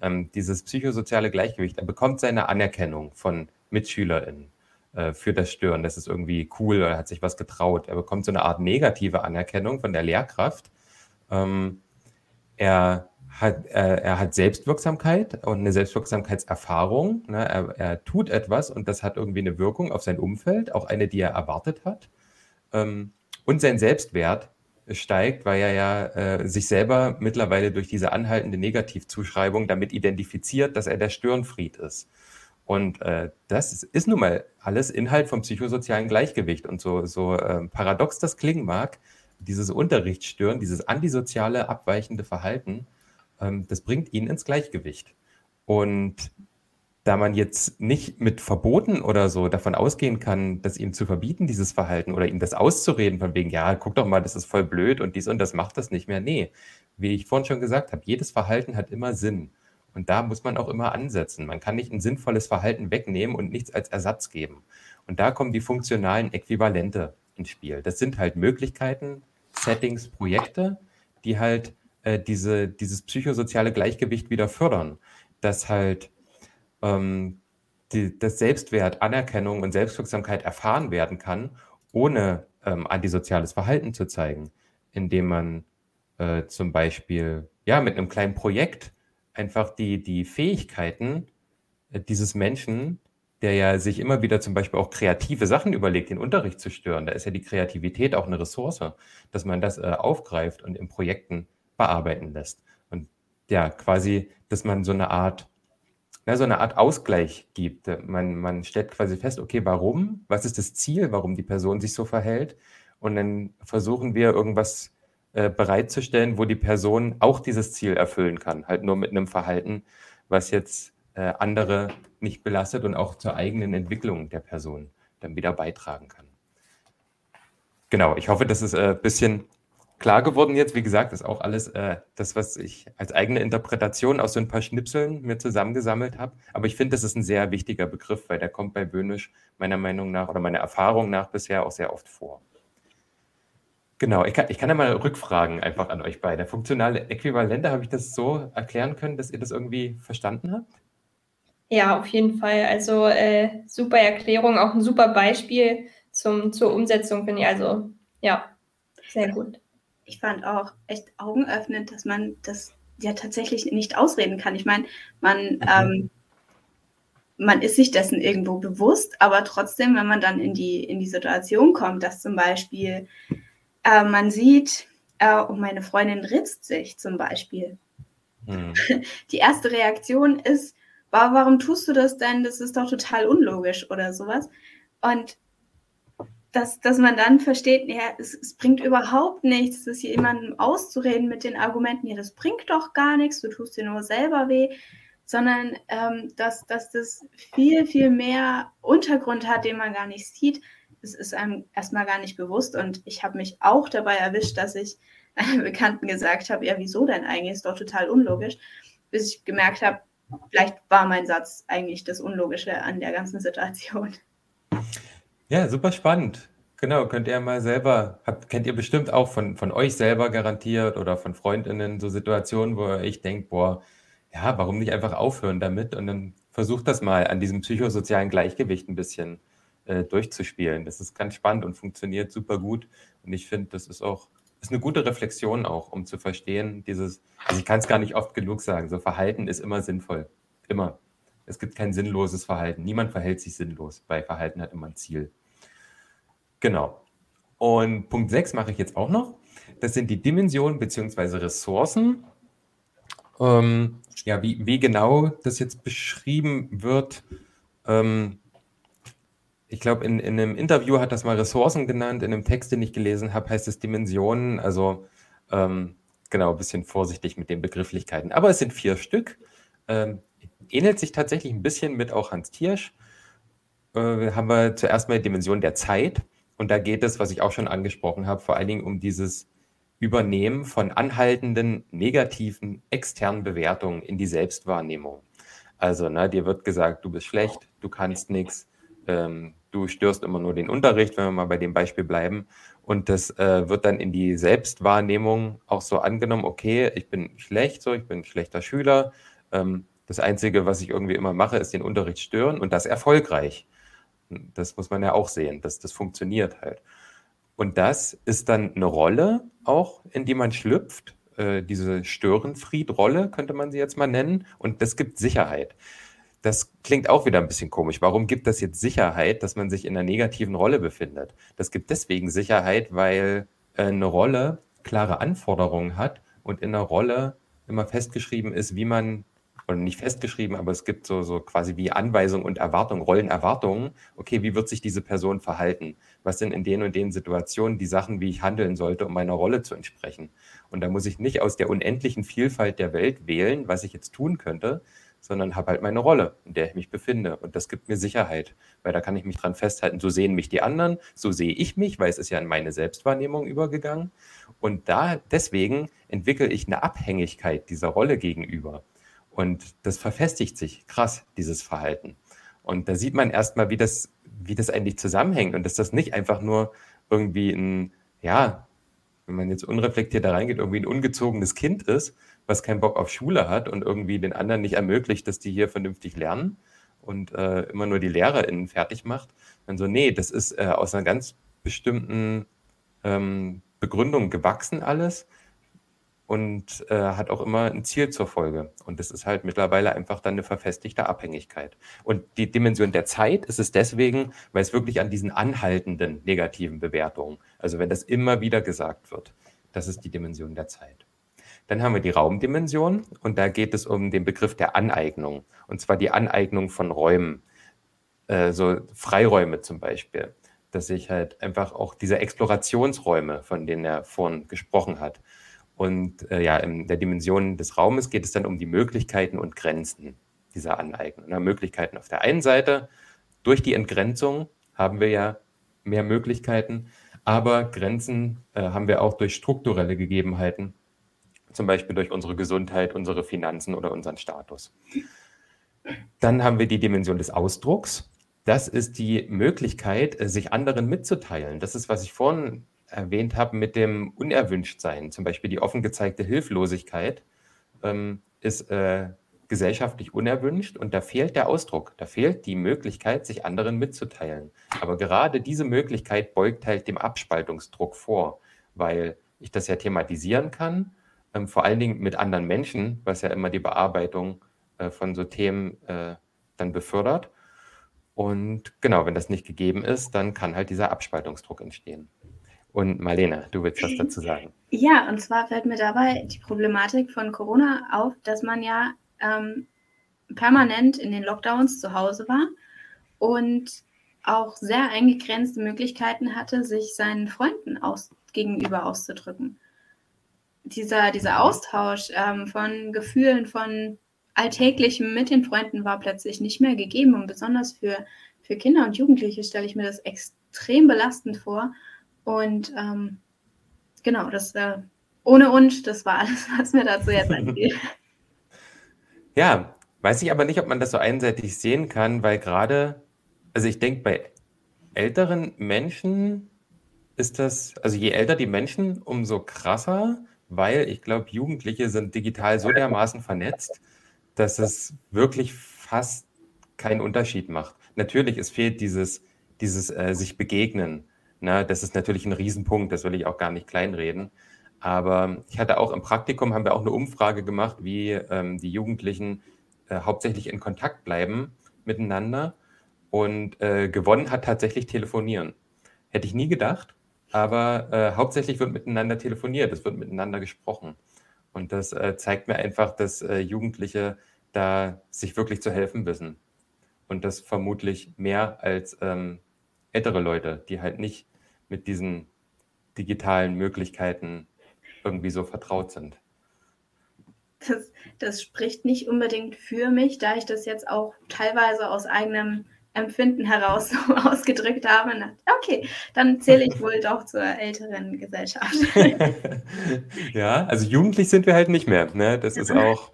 Ähm, dieses psychosoziale Gleichgewicht. Er bekommt seine Anerkennung von MitschülerInnen äh, für das Stören. Das ist irgendwie cool, er hat sich was getraut. Er bekommt so eine Art negative Anerkennung von der Lehrkraft. Ähm, er, hat, äh, er hat Selbstwirksamkeit und eine Selbstwirksamkeitserfahrung. Ne? Er, er, tut etwas und das hat irgendwie eine Wirkung auf sein Umfeld, auch eine, die er erwartet hat. Ähm, und sein Selbstwert steigt, weil er ja äh, sich selber mittlerweile durch diese anhaltende Negativzuschreibung damit identifiziert, dass er der Störenfried ist. Und äh, das ist, nun mal alles Inhalt vom psychosozialen Gleichgewicht. Und so, so äh, paradox das klingen mag, dieses Unterrichtsstören, dieses antisoziale, abweichende Verhalten, ähm, das bringt ihn ins Gleichgewicht. Und da man jetzt nicht mit Verboten oder so davon ausgehen kann, das ihm zu verbieten, dieses Verhalten, oder ihm das auszureden, von wegen, ja, guck doch mal, das ist voll blöd und dies und das macht das nicht mehr. Nee, wie ich vorhin schon gesagt habe, jedes Verhalten hat immer Sinn. Und da muss man auch immer ansetzen. Man kann nicht ein sinnvolles Verhalten wegnehmen und nichts als Ersatz geben. Und da kommen die funktionalen Äquivalente ins Spiel. Das sind halt Möglichkeiten, Settings, Projekte, die halt äh, diese, dieses psychosoziale Gleichgewicht wieder fördern. Dass halt ähm, die, das Selbstwert, Anerkennung und Selbstwirksamkeit erfahren werden kann, ohne ähm, antisoziales Verhalten zu zeigen, indem man äh, zum Beispiel ja mit einem kleinen Projekt einfach die, die Fähigkeiten äh, dieses Menschen, der ja sich immer wieder zum Beispiel auch kreative Sachen überlegt, den Unterricht zu stören. Da ist ja die Kreativität auch eine Ressource, dass man das äh, aufgreift und in Projekten bearbeiten lässt. Und ja, quasi, dass man so eine Art, na, so eine Art Ausgleich gibt. Man, man stellt quasi fest, okay, warum? Was ist das Ziel, warum die Person sich so verhält? Und dann versuchen wir irgendwas äh, bereitzustellen, wo die Person auch dieses Ziel erfüllen kann, halt nur mit einem Verhalten, was jetzt äh, andere nicht belastet und auch zur eigenen Entwicklung der Person dann wieder beitragen kann. Genau, ich hoffe, das ist ein äh, bisschen klar geworden jetzt. Wie gesagt, ist auch alles äh, das, was ich als eigene Interpretation aus so ein paar Schnipseln mir zusammengesammelt habe. Aber ich finde, das ist ein sehr wichtiger Begriff, weil der kommt bei Böhnisch meiner Meinung nach oder meiner Erfahrung nach bisher auch sehr oft vor. Genau, ich kann, ich kann ja mal Rückfragen einfach an euch beide. Funktionale Äquivalente, habe ich das so erklären können, dass ihr das irgendwie verstanden habt? Ja, auf jeden Fall. Also äh, super Erklärung, auch ein super Beispiel zum, zur Umsetzung, finde ich. Also ja, sehr gut ich fand auch echt augenöffnend, dass man das ja tatsächlich nicht ausreden kann. Ich meine, man, mhm. ähm, man ist sich dessen irgendwo bewusst, aber trotzdem, wenn man dann in die, in die Situation kommt, dass zum Beispiel äh, man sieht, äh, oh, meine Freundin ritzt sich zum Beispiel. Mhm. Die erste Reaktion ist, warum tust du das denn? Das ist doch total unlogisch oder sowas. Und dass, dass man dann versteht, ja, es, es, bringt überhaupt nichts, das jemandem auszureden mit den Argumenten, ja, das bringt doch gar nichts, du tust dir nur selber weh, sondern ähm, dass, dass das viel, viel mehr Untergrund hat, den man gar nicht sieht. Das ist einem erstmal gar nicht bewusst und ich habe mich auch dabei erwischt, dass ich einem Bekannten gesagt habe, ja, wieso denn eigentlich, ist doch total unlogisch, bis ich gemerkt habe, vielleicht war mein Satz eigentlich das Unlogische an der ganzen Situation. Ja, super spannend. Genau, könnt ihr mal selber, habt, kennt ihr bestimmt auch von, von euch selber garantiert oder von Freundinnen so Situationen, wo ihr echt denkt, boah, ja, warum nicht einfach aufhören damit? Und dann versucht das mal an diesem psychosozialen Gleichgewicht ein bisschen äh, durchzuspielen. Das ist ganz spannend und funktioniert super gut. Und ich finde, das ist auch, ist eine gute Reflexion auch, um zu verstehen, dieses, also ich kann es gar nicht oft genug sagen, so Verhalten ist immer sinnvoll. Immer. Es gibt kein sinnloses Verhalten. Niemand verhält sich sinnlos. Bei Verhalten hat immer ein Ziel. Genau. Und Punkt 6 mache ich jetzt auch noch. Das sind die Dimensionen bzw. Ressourcen. Ähm, ja, wie, wie genau das jetzt beschrieben wird, ähm, ich glaube, in, in einem Interview hat das mal Ressourcen genannt, in einem Text, den ich gelesen habe, heißt es Dimensionen. Also ähm, genau, ein bisschen vorsichtig mit den Begrifflichkeiten. Aber es sind vier Stück. Ähm, ähnelt sich tatsächlich ein bisschen mit auch Hans Thiersch. Äh, haben wir zuerst mal die Dimension der Zeit. Und da geht es, was ich auch schon angesprochen habe, vor allen Dingen um dieses Übernehmen von anhaltenden negativen externen Bewertungen in die Selbstwahrnehmung. Also, ne, dir wird gesagt, du bist schlecht, du kannst nichts, ähm, du störst immer nur den Unterricht, wenn wir mal bei dem Beispiel bleiben. Und das äh, wird dann in die Selbstwahrnehmung auch so angenommen, okay, ich bin schlecht, so, ich bin ein schlechter Schüler. Ähm, das Einzige, was ich irgendwie immer mache, ist den Unterricht stören und das erfolgreich. Das muss man ja auch sehen, dass das funktioniert halt. Und das ist dann eine Rolle auch, in die man schlüpft. Äh, diese Störenfried-Rolle könnte man sie jetzt mal nennen. Und das gibt Sicherheit. Das klingt auch wieder ein bisschen komisch. Warum gibt das jetzt Sicherheit, dass man sich in einer negativen Rolle befindet? Das gibt deswegen Sicherheit, weil äh, eine Rolle klare Anforderungen hat und in einer Rolle immer festgeschrieben ist, wie man oder nicht festgeschrieben, aber es gibt so, so quasi wie Anweisung und Erwartung, Rollenerwartungen. Okay, wie wird sich diese Person verhalten? Was sind in den und den Situationen die Sachen, wie ich handeln sollte, um meiner Rolle zu entsprechen? Und da muss ich nicht aus der unendlichen Vielfalt der Welt wählen, was ich jetzt tun könnte, sondern habe halt meine Rolle, in der ich mich befinde. Und das gibt mir Sicherheit, weil da kann ich mich dran festhalten. So sehen mich die anderen, so sehe ich mich, weil es ist ja in meine Selbstwahrnehmung übergegangen. Und da deswegen entwickle ich eine Abhängigkeit dieser Rolle gegenüber. Und das verfestigt sich krass, dieses Verhalten. Und da sieht man erstmal, wie das, wie das eigentlich zusammenhängt und dass das nicht einfach nur irgendwie ein, ja, wenn man jetzt unreflektiert da reingeht, irgendwie ein ungezogenes Kind ist, was keinen Bock auf Schule hat und irgendwie den anderen nicht ermöglicht, dass die hier vernünftig lernen und äh, immer nur die LehrerInnen fertig macht. Dann so, nee, das ist äh, aus einer ganz bestimmten ähm, Begründung gewachsen alles und äh, hat auch immer ein Ziel zur Folge. Und das ist halt mittlerweile einfach dann eine verfestigte Abhängigkeit. Und die Dimension der Zeit ist es deswegen, weil es wirklich an diesen anhaltenden negativen Bewertungen, also wenn das immer wieder gesagt wird, das ist die Dimension der Zeit. Dann haben wir die Raumdimension und da geht es um den Begriff der Aneignung. Und zwar die Aneignung von Räumen, äh, so Freiräume zum Beispiel dass ich halt einfach auch diese Explorationsräume, von denen er vorhin gesprochen hat, und äh, ja, in der Dimension des Raumes geht es dann um die Möglichkeiten und Grenzen dieser Aneignung. Na, Möglichkeiten auf der einen Seite, durch die Entgrenzung haben wir ja mehr Möglichkeiten, Aber Grenzen äh, haben wir auch durch strukturelle Gegebenheiten, zum Beispiel durch unsere Gesundheit, unsere Finanzen oder unseren Status. Dann haben wir die Dimension des Ausdrucks. Das ist die Möglichkeit, äh, sich anderen mitzuteilen. Das ist, was ich vorhin erwähnt habe mit dem Unerwünschtsein. Zum Beispiel die offen gezeigte Hilflosigkeit ähm, ist äh, gesellschaftlich unerwünscht und da fehlt der Ausdruck, da fehlt die Möglichkeit, sich anderen mitzuteilen. Aber gerade diese Möglichkeit beugt halt dem Abspaltungsdruck vor, weil ich das ja thematisieren kann, ähm, vor allen Dingen mit anderen Menschen, was ja immer die Bearbeitung äh, von so Themen äh, dann befördert. Und genau, wenn das nicht gegeben ist, dann kann halt dieser Abspaltungsdruck entstehen. Und Marlene, du willst was dazu sagen? Ja, und zwar fällt mir dabei die Problematik von Corona auf, dass man ja ähm, permanent in den Lockdowns zu Hause war und auch sehr eingegrenzte Möglichkeiten hatte, sich seinen Freunden aus, gegenüber auszudrücken. Dieser, dieser. Austausch ähm, von Gefühlen, von Alltäglichem mit den Freunden war plötzlich nicht mehr gegeben. Und besonders für, für Kinder und Jugendliche stelle ich mir das extrem belastend vor. Und ähm, genau, das äh, ohne und, das war alles, was mir dazu jetzt einfiel. Ja, weiß ich aber nicht, ob man das so einseitig sehen kann, weil gerade, also ich denke, bei älteren Menschen ist das, also je älter die Menschen, umso krasser, weil ich glaube, Jugendliche sind digital so dermaßen vernetzt, dass es wirklich fast keinen Unterschied macht. Natürlich, es fehlt dieses, dieses äh, sich begegnen. Ne? Das ist natürlich ein Riesenpunkt, das will ich auch gar nicht kleinreden. Aber ich hatte auch im Praktikum, haben wir auch eine Umfrage gemacht, wie ähm, die Jugendlichen äh, hauptsächlich in Kontakt bleiben miteinander. Und äh, gewonnen hat tatsächlich Telefonieren. Hätte ich nie gedacht, aber äh, hauptsächlich wird miteinander telefoniert, es wird miteinander gesprochen. Und das äh, zeigt mir einfach, dass äh, Jugendliche da sich wirklich zu helfen wissen. Und das vermutlich mehr als ähm, ältere Leute, die halt nicht mit diesen digitalen Möglichkeiten irgendwie so vertraut sind. Das, das spricht nicht unbedingt für mich, da ich das jetzt auch teilweise aus eigenem Empfinden heraus so ausgedrückt habe. Okay, dann zähle ich wohl doch zur älteren Gesellschaft. ja, also jugendlich sind wir halt nicht mehr. Ne? Das ist auch,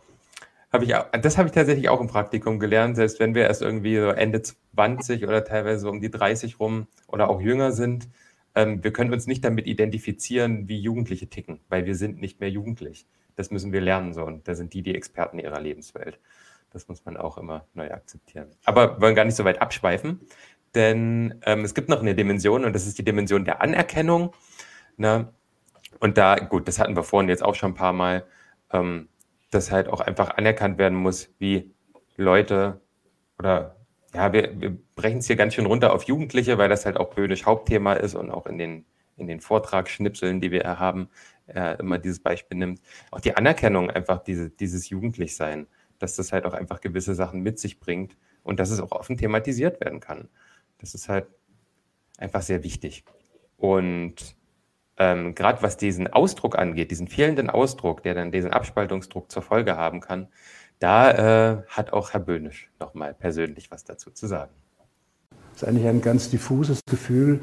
habe ich, das habe ich tatsächlich auch im Praktikum gelernt, selbst wenn wir erst irgendwie so Ende 20 oder teilweise um die 30 rum oder auch jünger sind, ähm, wir können uns nicht damit identifizieren, wie Jugendliche ticken, weil wir sind nicht mehr jugendlich. Das müssen wir lernen so und da sind die die Experten ihrer Lebenswelt. Das muss man auch immer neu akzeptieren. Aber wir wollen gar nicht so weit abschweifen, denn ähm, es gibt noch eine Dimension und das ist die Dimension der Anerkennung. Ne? Und da, gut, das hatten wir vorhin jetzt auch schon ein paar Mal, ähm, dass halt auch einfach anerkannt werden muss, wie Leute oder ja, wir, wir brechen es hier ganz schön runter auf Jugendliche, weil das halt auch Böhnisch Hauptthema ist und auch in den, in den Vortragsschnipseln, die wir haben, äh, immer dieses Beispiel nimmt. Auch die Anerkennung einfach, diese, dieses Jugendlichsein, dass das halt auch einfach gewisse Sachen mit sich bringt und dass es auch offen thematisiert werden kann. Das ist halt einfach sehr wichtig. Und ähm, gerade was diesen Ausdruck angeht, diesen fehlenden Ausdruck, der dann diesen Abspaltungsdruck zur Folge haben kann, da äh, hat auch Herr Böhnisch nochmal persönlich was dazu zu sagen. Das ist eigentlich ein ganz diffuses Gefühl,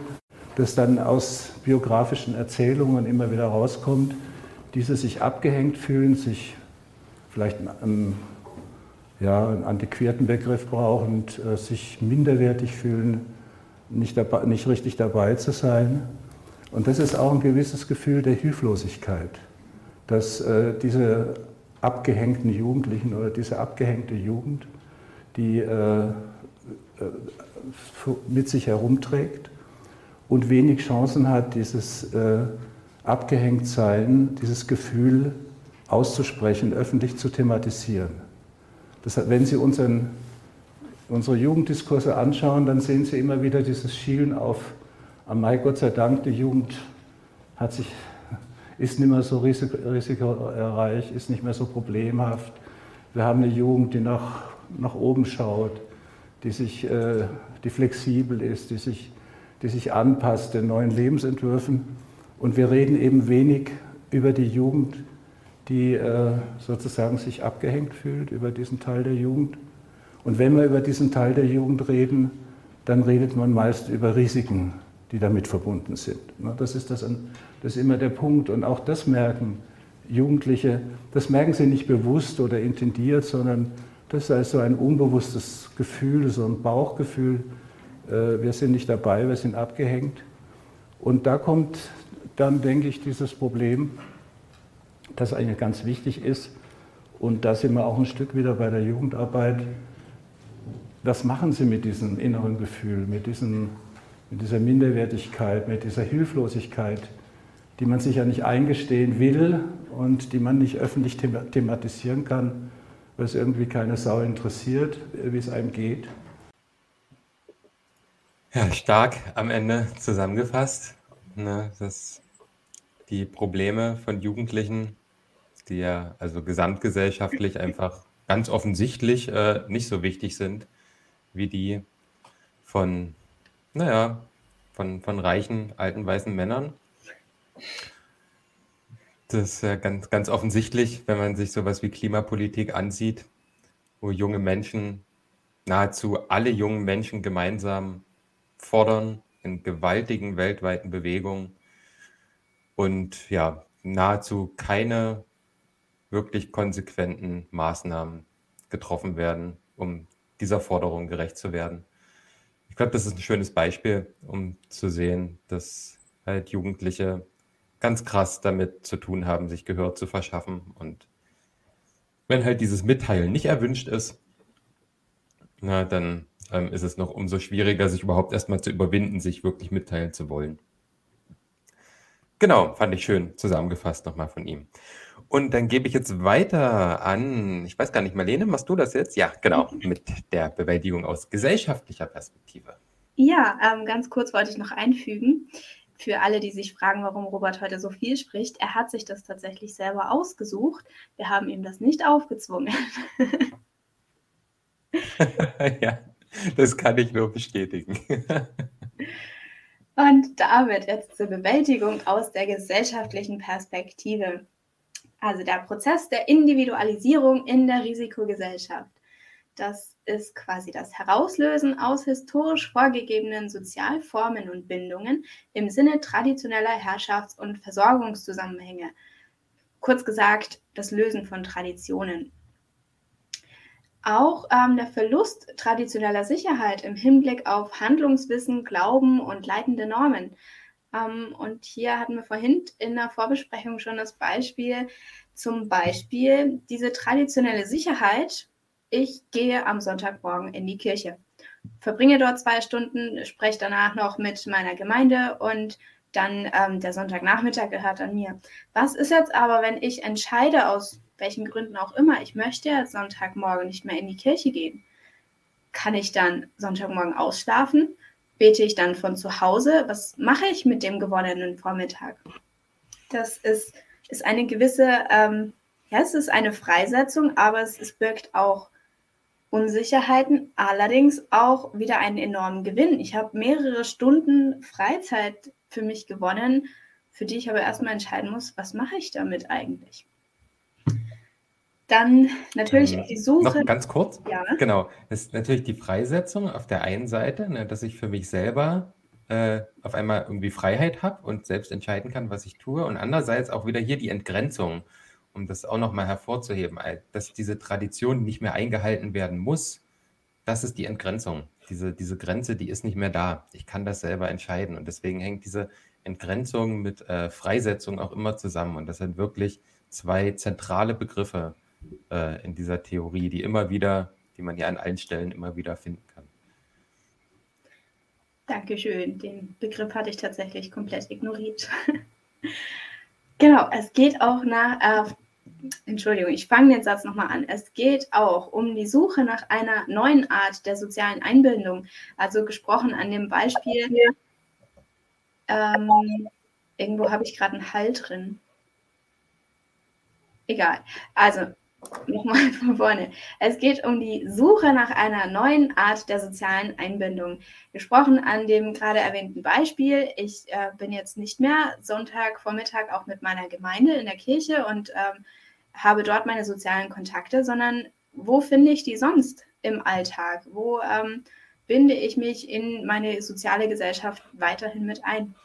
das dann aus biografischen Erzählungen immer wieder rauskommt. Diese sich abgehängt fühlen, sich vielleicht ja, einen antiquierten Begriff brauchen, äh, sich minderwertig fühlen, nicht, dabei, nicht richtig dabei zu sein. Und das ist auch ein gewisses Gefühl der Hilflosigkeit, dass äh, diese abgehängten Jugendlichen oder diese abgehängte Jugend, die äh, äh, mit sich herumträgt und wenig Chancen hat, dieses äh, Abgehängtsein, dieses Gefühl auszusprechen, öffentlich zu thematisieren. Das, wenn Sie unseren, unsere Jugenddiskurse anschauen, dann sehen Sie immer wieder dieses Schielen auf, am Mai Gott sei Dank, die Jugend hat sich ist nicht mehr so risikoreich, ist nicht mehr so problemhaft. Wir haben eine Jugend, die nach, nach oben schaut, die, sich, äh, die flexibel ist, die sich, die sich anpasst den neuen Lebensentwürfen. Und wir reden eben wenig über die Jugend, die äh, sozusagen sich abgehängt fühlt, über diesen Teil der Jugend. Und wenn wir über diesen Teil der Jugend reden, dann redet man meist über Risiken, die damit verbunden sind. Das ist, das, das ist immer der Punkt. Und auch das merken Jugendliche, das merken sie nicht bewusst oder intendiert, sondern das ist so ein unbewusstes Gefühl, so ein Bauchgefühl. Äh, wir sind nicht dabei, wir sind abgehängt. Und da kommt dann, denke ich, dieses Problem, das eigentlich ganz wichtig ist. Und da sind wir auch ein Stück wieder bei der Jugendarbeit. Was machen Sie mit diesem inneren Gefühl, mit, diesen, mit dieser Minderwertigkeit, mit dieser Hilflosigkeit, die man sich ja nicht eingestehen will und die man nicht öffentlich thematisieren kann, weil es irgendwie keine Sau interessiert, wie es einem geht? Ja, stark am Ende zusammengefasst, ne, dass die Probleme von Jugendlichen, die ja also gesamtgesellschaftlich einfach ganz offensichtlich äh, nicht so wichtig sind wie die von, naja, von, von reichen, alten, weißen Männern. Das ist ja ganz, ganz offensichtlich, wenn man sich sowas wie Klimapolitik ansieht, wo junge Menschen, nahezu alle jungen Menschen gemeinsam fordern in gewaltigen weltweiten Bewegungen und ja, nahezu keine wirklich konsequenten Maßnahmen getroffen werden, um dieser Forderung gerecht zu werden. Ich glaube, das ist ein schönes Beispiel, um zu sehen, dass halt Jugendliche ganz krass damit zu tun haben, sich Gehör zu verschaffen. Und wenn halt dieses Mitteilen nicht erwünscht ist, na, dann ähm, ist es noch umso schwieriger, sich überhaupt erstmal zu überwinden, sich wirklich mitteilen zu wollen. Genau, fand ich schön zusammengefasst nochmal von ihm. Und dann gebe ich jetzt weiter an, ich weiß gar nicht, Marlene, machst du das jetzt? Ja, genau, mit der Bewältigung aus gesellschaftlicher Perspektive. Ja, ähm, ganz kurz wollte ich noch einfügen, für alle, die sich fragen, warum Robert heute so viel spricht, er hat sich das tatsächlich selber ausgesucht. Wir haben ihm das nicht aufgezwungen. ja, das kann ich nur bestätigen. Und damit jetzt zur Bewältigung aus der gesellschaftlichen Perspektive. Also der Prozess der Individualisierung in der Risikogesellschaft. Das ist quasi das Herauslösen aus historisch vorgegebenen Sozialformen und Bindungen im Sinne traditioneller Herrschafts- und Versorgungszusammenhänge. Kurz gesagt, das Lösen von Traditionen. Auch ähm, der Verlust traditioneller Sicherheit im Hinblick auf Handlungswissen, Glauben und leitende Normen. Ähm, und hier hatten wir vorhin in der Vorbesprechung schon das Beispiel, zum Beispiel diese traditionelle Sicherheit. Ich gehe am Sonntagmorgen in die Kirche, verbringe dort zwei Stunden, spreche danach noch mit meiner Gemeinde und dann ähm, der Sonntagnachmittag gehört an mir. Was ist jetzt aber, wenn ich entscheide aus welchen Gründen auch immer, ich möchte Sonntagmorgen nicht mehr in die Kirche gehen, kann ich dann Sonntagmorgen ausschlafen? Bete ich dann von zu Hause? Was mache ich mit dem gewonnenen Vormittag? Das ist, ist eine gewisse, ähm, ja, es ist eine Freisetzung, aber es, es birgt auch Unsicherheiten, allerdings auch wieder einen enormen Gewinn. Ich habe mehrere Stunden Freizeit für mich gewonnen, für die ich aber erstmal entscheiden muss, was mache ich damit eigentlich? Dann natürlich ähm, die Suche. Noch ganz kurz. Ja. Genau. Das ist natürlich die Freisetzung auf der einen Seite, ne, dass ich für mich selber äh, auf einmal irgendwie Freiheit habe und selbst entscheiden kann, was ich tue. Und andererseits auch wieder hier die Entgrenzung, um das auch nochmal hervorzuheben, dass diese Tradition nicht mehr eingehalten werden muss. Das ist die Entgrenzung. Diese, diese Grenze, die ist nicht mehr da. Ich kann das selber entscheiden. Und deswegen hängt diese Entgrenzung mit äh, Freisetzung auch immer zusammen. Und das sind wirklich zwei zentrale Begriffe äh, in dieser Theorie, die immer wieder, die man ja an allen Stellen immer wieder finden kann. Dankeschön. Den Begriff hatte ich tatsächlich komplett ignoriert. genau, es geht auch nach, äh, Entschuldigung, ich fange den Satz nochmal an. Es geht auch um die Suche nach einer neuen Art der sozialen Einbindung. Also gesprochen an dem Beispiel, ähm, irgendwo habe ich gerade einen Hall drin. Egal. Also Nochmal von vorne. Es geht um die Suche nach einer neuen Art der sozialen Einbindung. Gesprochen an dem gerade erwähnten Beispiel. Ich äh, bin jetzt nicht mehr Sonntagvormittag auch mit meiner Gemeinde in der Kirche und ähm, habe dort meine sozialen Kontakte, sondern wo finde ich die sonst im Alltag? Wo ähm, binde ich mich in meine soziale Gesellschaft weiterhin mit ein.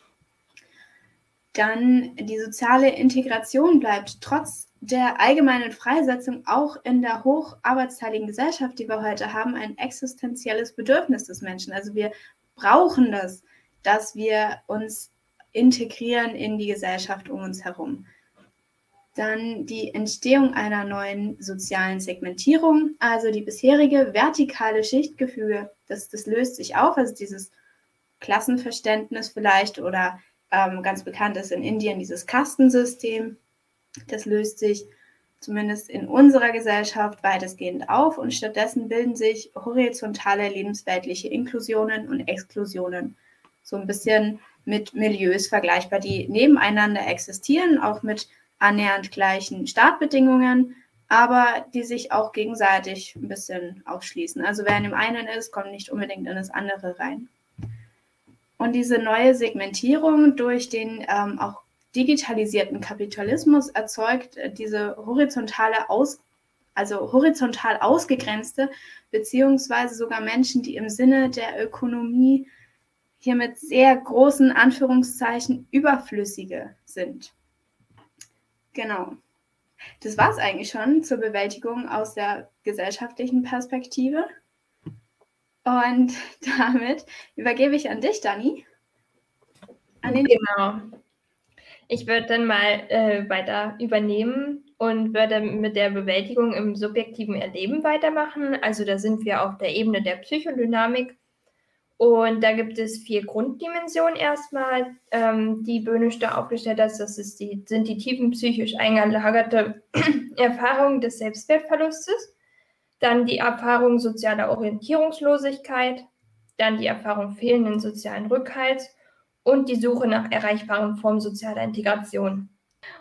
Dann die soziale Integration bleibt trotz der allgemeinen Freisetzung auch in der hocharbeitsteiligen Gesellschaft, die wir heute haben, ein existenzielles Bedürfnis des Menschen. Also wir brauchen das, dass wir uns integrieren in die Gesellschaft um uns herum. Dann die Entstehung einer neuen sozialen Segmentierung, also die bisherige vertikale Schichtgefüge, das, das löst sich auf, also dieses Klassenverständnis vielleicht oder ähm, ganz bekannt ist in Indien dieses Kastensystem, das löst sich zumindest in unserer Gesellschaft weitestgehend auf und stattdessen bilden sich horizontale lebensweltliche Inklusionen und Exklusionen. So ein bisschen mit Milieus vergleichbar, die nebeneinander existieren, auch mit annähernd gleichen Startbedingungen, aber die sich auch gegenseitig ein bisschen ausschließen. Also wer in dem einen ist, kommt nicht unbedingt in das andere rein. Und diese neue Segmentierung durch den ähm, auch digitalisierten Kapitalismus erzeugt äh, diese horizontale Aus, also horizontal ausgegrenzte, beziehungsweise sogar Menschen, die im Sinne der Ökonomie hier mit sehr großen Anführungszeichen überflüssige sind. Genau. Das war es eigentlich schon zur Bewältigung aus der gesellschaftlichen Perspektive. Und damit übergebe ich an dich, Dani. An genau. Ich würde dann mal äh, weiter übernehmen und würde mit der Bewältigung im subjektiven Erleben weitermachen. Also da sind wir auf der Ebene der Psychodynamik und da gibt es vier Grunddimensionen erstmal, ähm, die Böhnisch da aufgestellt hat. Das ist die, sind die tiefen psychisch eingelagerte Erfahrungen des Selbstwertverlustes, dann die Erfahrung sozialer Orientierungslosigkeit, dann die Erfahrung fehlenden sozialen Rückhalts und die Suche nach erreichbaren Formen sozialer Integration.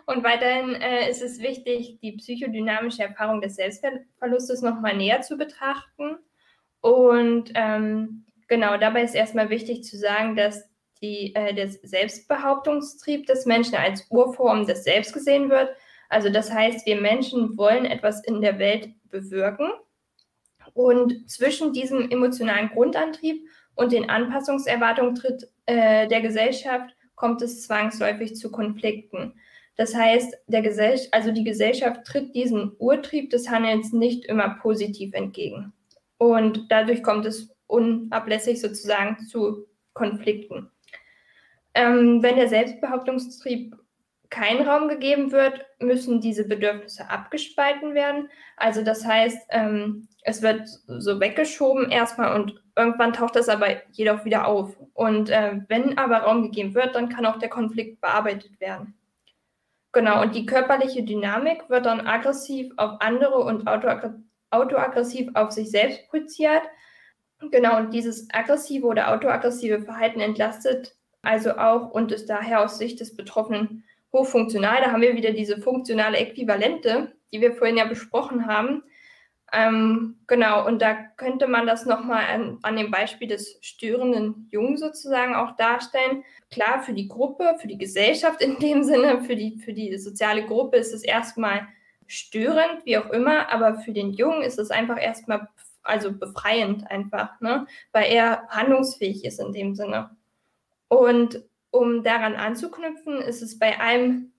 Und weiterhin äh, ist es wichtig, die psychodynamische Erfahrung des Selbstwertverlustes nochmal näher zu betrachten und ähm, Genau, dabei ist erstmal wichtig zu sagen, dass die, äh, der Selbstbehauptungstrieb des Menschen als Urform des Selbst gesehen wird. Also das heißt, wir Menschen wollen etwas in der Welt bewirken. Und zwischen diesem emotionalen Grundantrieb und den Anpassungserwartungen tritt, äh, der Gesellschaft kommt es zwangsläufig zu Konflikten. Das heißt, der Gesell also die Gesellschaft tritt diesem Urtrieb des Handelns nicht immer positiv entgegen. Und dadurch kommt es unablässig sozusagen zu Konflikten. Ähm, wenn der Selbstbehauptungstrieb kein Raum gegeben wird, müssen diese Bedürfnisse abgespalten werden. Also das heißt, ähm, es wird so weggeschoben erstmal und irgendwann taucht das aber jedoch wieder auf. Und äh, wenn aber Raum gegeben wird, dann kann auch der Konflikt bearbeitet werden. Genau, und die körperliche Dynamik wird dann aggressiv auf andere und autoaggressiv auf sich selbst projiziert. Genau, und dieses aggressive oder autoaggressive Verhalten entlastet also auch und ist daher aus Sicht des Betroffenen hochfunktional. Da haben wir wieder diese funktionale Äquivalente, die wir vorhin ja besprochen haben. Ähm, genau, und da könnte man das nochmal an, an dem Beispiel des störenden Jungen sozusagen auch darstellen. Klar, für die Gruppe, für die Gesellschaft in dem Sinne, für die, für die soziale Gruppe ist es erstmal störend, wie auch immer, aber für den Jungen ist es einfach erstmal also befreiend einfach, ne? weil er handlungsfähig ist in dem Sinne. Und um daran anzuknüpfen, ist es bei allem,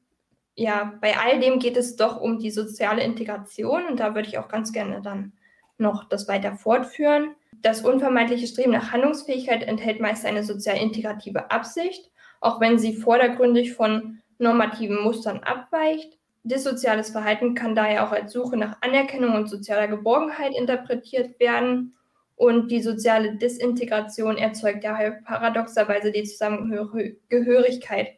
ja, bei all dem geht es doch um die soziale Integration und da würde ich auch ganz gerne dann noch das weiter fortführen. Das unvermeidliche Streben nach Handlungsfähigkeit enthält meist eine sozial integrative Absicht, auch wenn sie vordergründig von normativen Mustern abweicht. Dissoziales Verhalten kann daher auch als Suche nach Anerkennung und sozialer Geborgenheit interpretiert werden. Und die soziale Disintegration erzeugt daher paradoxerweise die Zusammengehörigkeit.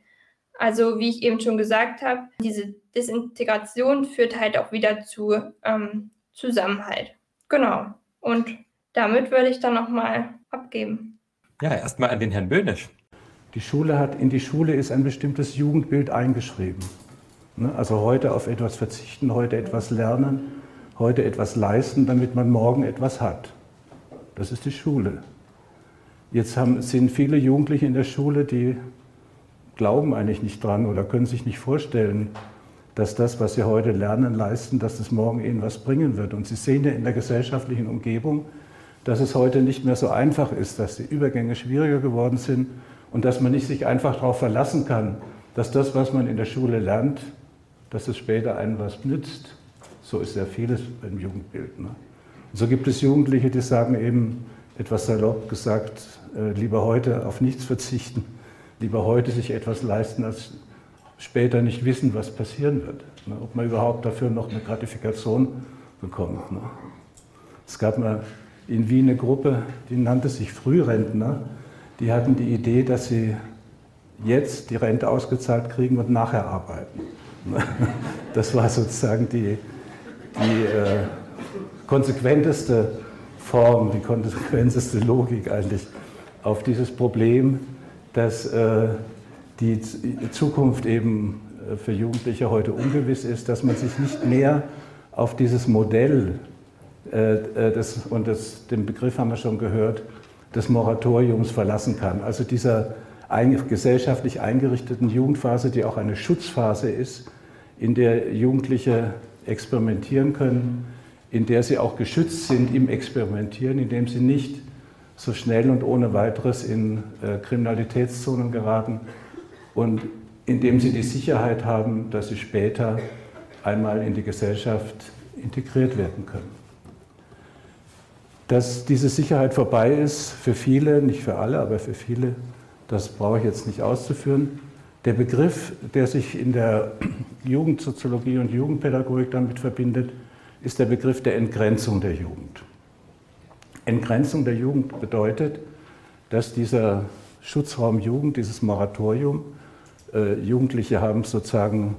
Also wie ich eben schon gesagt habe, diese Disintegration führt halt auch wieder zu ähm, Zusammenhalt. Genau. Und damit würde ich dann nochmal abgeben. Ja, erstmal an den Herrn Böhnisch. Die Schule hat, in die Schule ist ein bestimmtes Jugendbild eingeschrieben. Ne? Also heute auf etwas verzichten, heute etwas lernen, heute etwas leisten, damit man morgen etwas hat. Das ist die Schule. Jetzt haben, sind viele Jugendliche in der Schule, die glauben eigentlich nicht dran oder können sich nicht vorstellen, dass das, was sie heute lernen, leisten, dass es morgen ihnen was bringen wird. Und sie sehen ja in der gesellschaftlichen Umgebung, dass es heute nicht mehr so einfach ist, dass die Übergänge schwieriger geworden sind und dass man nicht sich einfach darauf verlassen kann, dass das, was man in der Schule lernt, dass es später einem was nützt. So ist ja vieles im Jugendbild. Ne? So gibt es Jugendliche, die sagen eben, etwas salopp gesagt, äh, lieber heute auf nichts verzichten, lieber heute sich etwas leisten, als später nicht wissen, was passieren wird. Ne? Ob man überhaupt dafür noch eine Gratifikation bekommt. Ne? Es gab mal in Wien eine Gruppe, die nannte sich Frührentner. Die hatten die Idee, dass sie jetzt die Rente ausgezahlt kriegen und nachher arbeiten. Das war sozusagen die, die äh, konsequenteste Form, die konsequenteste Logik eigentlich auf dieses Problem, dass äh, die Zukunft eben äh, für Jugendliche heute ungewiss ist, dass man sich nicht mehr auf dieses Modell, äh, das, und das, den Begriff haben wir schon gehört, des Moratoriums verlassen kann. Also dieser gesellschaftlich eingerichteten Jugendphase, die auch eine Schutzphase ist, in der Jugendliche experimentieren können, in der sie auch geschützt sind im Experimentieren, indem sie nicht so schnell und ohne weiteres in äh, Kriminalitätszonen geraten und indem sie die Sicherheit haben, dass sie später einmal in die Gesellschaft integriert werden können. Dass diese Sicherheit vorbei ist, für viele, nicht für alle, aber für viele, das brauche ich jetzt nicht auszuführen. Der Begriff, der sich in der Jugendsoziologie und Jugendpädagogik damit verbindet, ist der Begriff der Entgrenzung der Jugend. Entgrenzung der Jugend bedeutet, dass dieser Schutzraum Jugend, dieses Moratorium, äh, Jugendliche haben sozusagen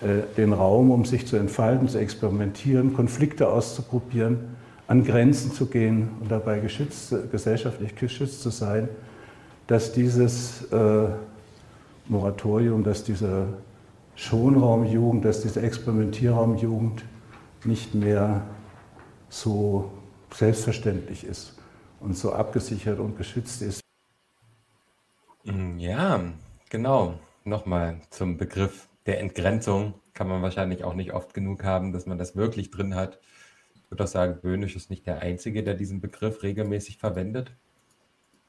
äh, den Raum, um sich zu entfalten, zu experimentieren, Konflikte auszuprobieren, an Grenzen zu gehen und dabei geschützt, gesellschaftlich geschützt zu sein, dass dieses äh, Moratorium, dass dieser Schonraumjugend, dass dieser Experimentierraumjugend nicht mehr so selbstverständlich ist und so abgesichert und geschützt ist. Ja, genau. Nochmal zum Begriff der Entgrenzung kann man wahrscheinlich auch nicht oft genug haben, dass man das wirklich drin hat. Ich würde auch sagen, Böhnisch ist nicht der Einzige, der diesen Begriff regelmäßig verwendet.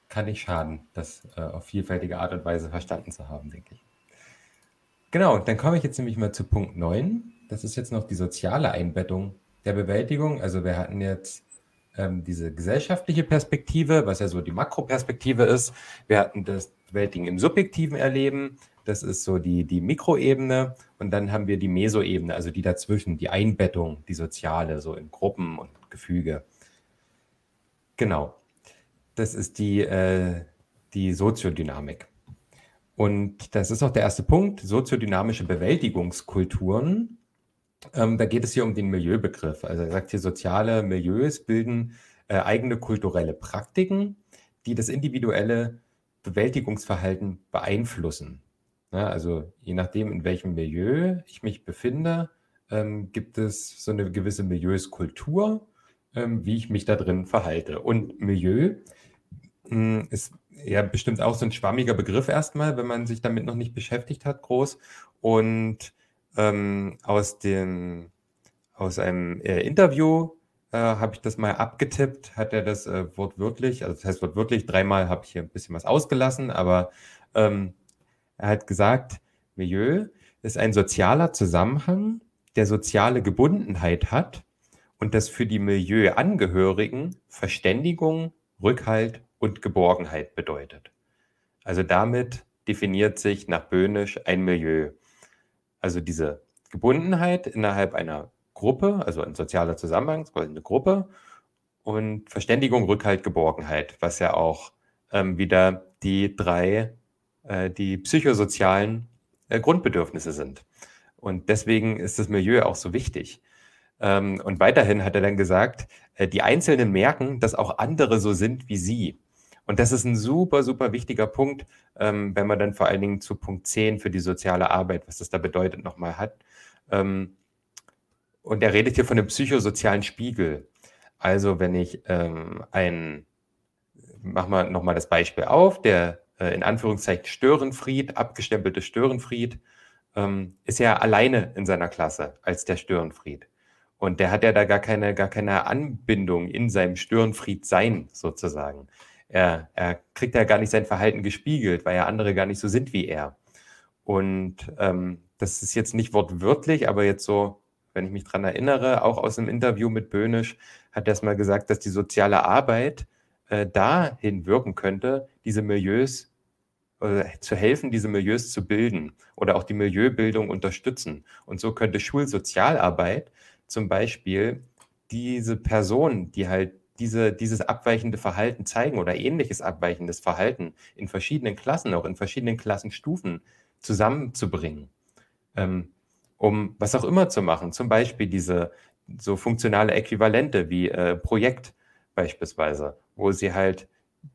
Kann nicht schaden, das äh, auf vielfältige Art und Weise verstanden zu haben, denke ich. Genau, dann komme ich jetzt nämlich mal zu Punkt 9. Das ist jetzt noch die soziale Einbettung der Bewältigung. Also wir hatten jetzt ähm, diese gesellschaftliche Perspektive, was ja so die Makroperspektive ist. Wir hatten das Bewältigen im subjektiven Erleben. Das ist so die, die Mikroebene. Und dann haben wir die Mesoebene, also die dazwischen, die Einbettung, die soziale, so in Gruppen und Gefüge. Genau. Das ist die, äh, die Soziodynamik. Und das ist auch der erste Punkt, soziodynamische Bewältigungskulturen. Ähm, da geht es hier um den Milieubegriff. Also er sagt hier, soziale Milieus bilden äh, eigene kulturelle Praktiken, die das individuelle Bewältigungsverhalten beeinflussen. Ja, also je nachdem, in welchem Milieu ich mich befinde, ähm, gibt es so eine gewisse Milieuskultur, ähm, wie ich mich da drin verhalte. Und Milieu mh, hm, ist ja bestimmt auch so ein schwammiger Begriff erstmal, wenn man sich damit noch nicht beschäftigt hat, groß. Und ähm, aus dem aus einem äh, Interview äh, habe ich das mal abgetippt, hat er das äh, wortwörtlich, also das heißt wortwörtlich, dreimal habe ich hier ein bisschen was ausgelassen, aber ähm, er hat gesagt, Milieu ist ein sozialer Zusammenhang, der soziale Gebundenheit hat und das für die Milieuangehörigen Verständigung, Rückhalt und Geborgenheit bedeutet. Also damit definiert sich nach Böhnisch ein Milieu. Also diese Gebundenheit innerhalb einer Gruppe, also ein sozialer Zusammenhang, eine Gruppe und Verständigung, Rückhalt, Geborgenheit, was ja auch ähm, wieder die drei, äh, die psychosozialen äh, Grundbedürfnisse sind. Und deswegen ist das Milieu auch so wichtig. Ähm, und weiterhin hat er dann gesagt, äh, die Einzelnen merken, dass auch andere so sind wie sie. Und das ist ein super, super wichtiger Punkt, ähm, wenn man dann vor allen Dingen zu Punkt 10 für die soziale Arbeit, was das da bedeutet, nochmal hat. Ähm, und er redet hier von dem psychosozialen Spiegel. Also wenn ich ähm, ein, machen wir nochmal das Beispiel auf, der äh, in Anführungszeichen Störenfried, abgestempelte Störenfried, ähm, ist ja alleine in seiner Klasse als der Störenfried. Und der hat ja da gar keine, gar keine Anbindung in seinem Störenfried-Sein sozusagen. Er, er kriegt ja gar nicht sein Verhalten gespiegelt, weil ja andere gar nicht so sind wie er. Und ähm, das ist jetzt nicht wortwörtlich, aber jetzt so, wenn ich mich dran erinnere, auch aus einem Interview mit Böhnisch, hat er es mal gesagt, dass die soziale Arbeit äh, dahin wirken könnte, diese Milieus zu helfen, diese Milieus zu bilden oder auch die Milieubildung unterstützen. Und so könnte Schulsozialarbeit zum Beispiel diese Personen, die halt diese, dieses abweichende Verhalten zeigen oder ähnliches abweichendes Verhalten in verschiedenen Klassen, auch in verschiedenen Klassenstufen zusammenzubringen, ähm, um was auch immer zu machen. Zum Beispiel diese so funktionale Äquivalente wie äh, Projekt beispielsweise, wo sie halt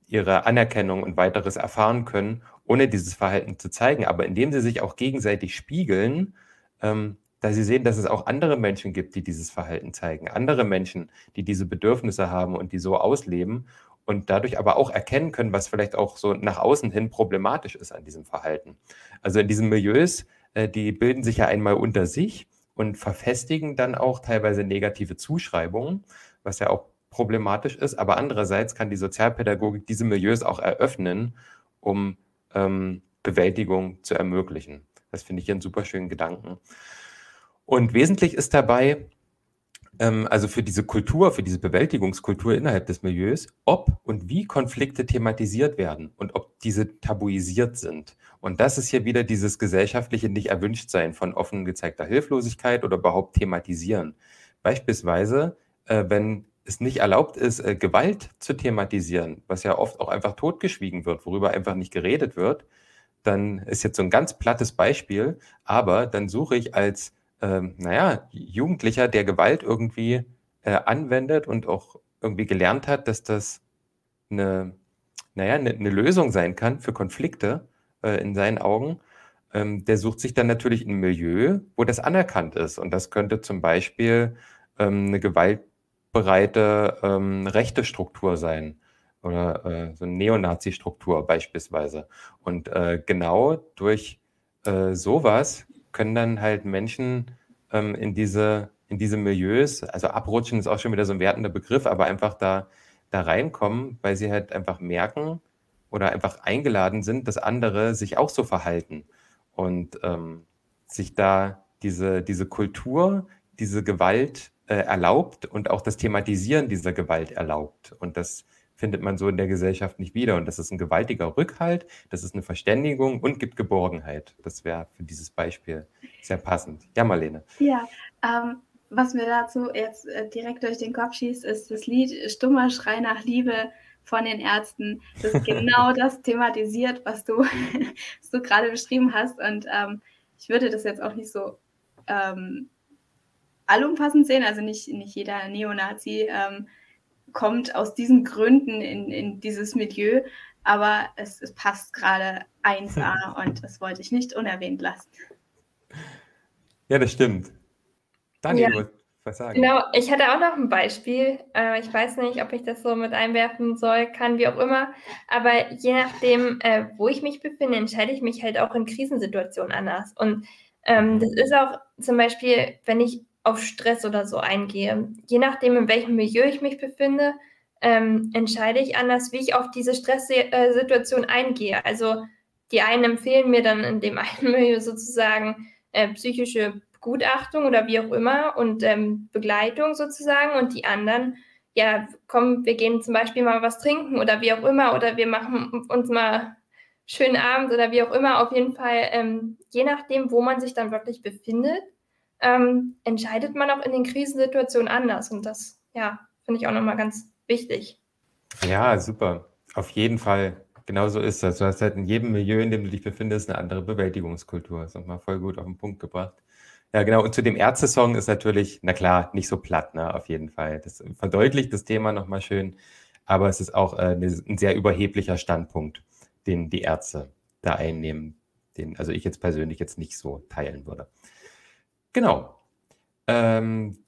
ihre Anerkennung und weiteres erfahren können, ohne dieses Verhalten zu zeigen, aber indem sie sich auch gegenseitig spiegeln, ähm, da sie sehen, dass es auch andere Menschen gibt, die dieses Verhalten zeigen, andere Menschen, die diese Bedürfnisse haben und die so ausleben und dadurch aber auch erkennen können, was vielleicht auch so nach außen hin problematisch ist an diesem Verhalten. Also in diesen Milieus, äh, die bilden sich ja einmal unter sich und verfestigen dann auch teilweise negative Zuschreibungen, was ja auch problematisch ist. Aber andererseits kann die Sozialpädagogik diese Milieus auch eröffnen, um ähm, Bewältigung zu ermöglichen. Das finde ich einen super schönen Gedanken. Und wesentlich ist dabei, ähm, also für diese Kultur, für diese Bewältigungskultur innerhalb des Milieus, ob und wie Konflikte thematisiert werden und ob diese tabuisiert sind. Und das ist hier wieder dieses gesellschaftliche Nicht-Erwünschtsein von offen gezeigter Hilflosigkeit oder überhaupt thematisieren. Beispielsweise, äh, wenn es nicht erlaubt ist, äh, Gewalt zu thematisieren, was ja oft auch einfach totgeschwiegen wird, worüber einfach nicht geredet wird, dann ist jetzt so ein ganz plattes Beispiel, aber dann suche ich als ähm, naja, Jugendlicher, der Gewalt irgendwie äh, anwendet und auch irgendwie gelernt hat, dass das eine, naja, eine, eine Lösung sein kann für Konflikte äh, in seinen Augen, ähm, der sucht sich dann natürlich ein Milieu, wo das anerkannt ist. Und das könnte zum Beispiel ähm, eine gewaltbereite ähm, rechte Struktur sein oder äh, so eine Neonazi-Struktur beispielsweise. Und äh, genau durch äh, sowas können dann halt Menschen ähm, in, diese, in diese Milieus, also abrutschen ist auch schon wieder so ein wertender Begriff, aber einfach da, da reinkommen, weil sie halt einfach merken oder einfach eingeladen sind, dass andere sich auch so verhalten und ähm, sich da diese, diese Kultur, diese Gewalt äh, erlaubt und auch das Thematisieren dieser Gewalt erlaubt. Und das findet man so in der Gesellschaft nicht wieder. Und das ist ein gewaltiger Rückhalt, das ist eine Verständigung und gibt Geborgenheit. Das wäre für dieses Beispiel sehr passend. Ja, Marlene. Ja, ähm, was mir dazu jetzt äh, direkt durch den Kopf schießt, ist das Lied Stummer Schrei nach Liebe von den Ärzten. Das ist genau das thematisiert, was du, was du gerade beschrieben hast. Und ähm, ich würde das jetzt auch nicht so ähm, allumfassend sehen, also nicht, nicht jeder Neonazi ähm, kommt aus diesen Gründen in, in dieses Milieu, aber es, es passt gerade 1A und das wollte ich nicht unerwähnt lassen. Ja, das stimmt. Daniel, ja. was sagen? Genau, ich hatte auch noch ein Beispiel. Äh, ich weiß nicht, ob ich das so mit einwerfen soll, kann, wie auch immer. Aber je nachdem, äh, wo ich mich befinde, entscheide ich mich halt auch in Krisensituationen anders. Und ähm, das ist auch zum Beispiel, wenn ich auf Stress oder so eingehe. Je nachdem, in welchem Milieu ich mich befinde, ähm, entscheide ich anders, wie ich auf diese Stresssituation eingehe. Also die einen empfehlen mir dann in dem einen Milieu sozusagen äh, psychische Gutachtung oder wie auch immer und ähm, Begleitung sozusagen und die anderen, ja, komm, wir gehen zum Beispiel mal was trinken oder wie auch immer oder wir machen uns mal schönen Abend oder wie auch immer. Auf jeden Fall, ähm, je nachdem, wo man sich dann wirklich befindet, ähm, entscheidet man auch in den Krisensituationen anders. Und das, ja, finde ich auch nochmal ganz wichtig. Ja, super. Auf jeden Fall. Genau so ist das. Du hast halt in jedem Milieu, in dem du dich befindest, eine andere Bewältigungskultur. Das ist nochmal voll gut auf den Punkt gebracht. Ja, genau. Und zu dem Ärzte-Song ist natürlich, na klar, nicht so platt, ne, auf jeden Fall. Das verdeutlicht das Thema nochmal schön. Aber es ist auch äh, ein sehr überheblicher Standpunkt, den die Ärzte da einnehmen, den also ich jetzt persönlich jetzt nicht so teilen würde. Genau. Ähm,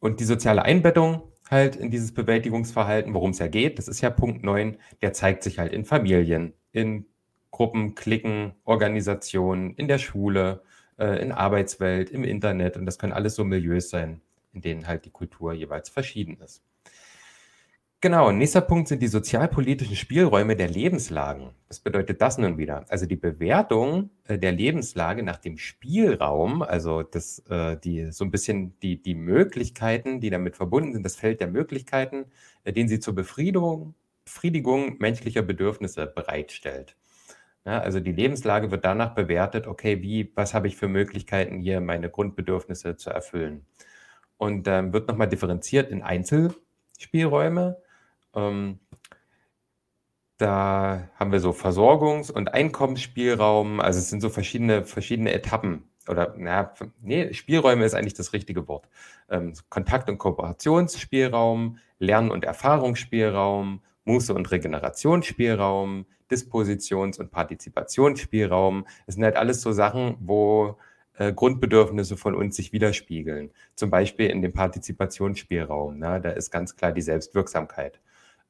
und die soziale Einbettung halt in dieses Bewältigungsverhalten, worum es ja geht, das ist ja Punkt 9, der zeigt sich halt in Familien, in Gruppen, Klicken, Organisationen, in der Schule, äh, in Arbeitswelt, im Internet und das können alles so Milieus sein, in denen halt die Kultur jeweils verschieden ist. Genau, nächster Punkt sind die sozialpolitischen Spielräume der Lebenslagen. Was bedeutet das nun wieder? Also die Bewertung äh, der Lebenslage nach dem Spielraum, also das, äh, die, so ein bisschen die, die Möglichkeiten, die damit verbunden sind, das Feld der Möglichkeiten, äh, den sie zur Befriedigung, Befriedigung menschlicher Bedürfnisse bereitstellt. Ja, also die Lebenslage wird danach bewertet, okay, wie, was habe ich für Möglichkeiten hier, meine Grundbedürfnisse zu erfüllen? Und ähm, wird nochmal differenziert in Einzelspielräume ähm, da haben wir so Versorgungs- und Einkommensspielraum. Also es sind so verschiedene, verschiedene Etappen. Oder, naja, nee, Spielräume ist eigentlich das richtige Wort. Ähm, Kontakt- und Kooperationsspielraum, Lern- und Erfahrungsspielraum, Muße- und Regenerationsspielraum, Dispositions- und Partizipationsspielraum. Das sind halt alles so Sachen, wo äh, Grundbedürfnisse von uns sich widerspiegeln. Zum Beispiel in dem Partizipationsspielraum. Na, da ist ganz klar die Selbstwirksamkeit.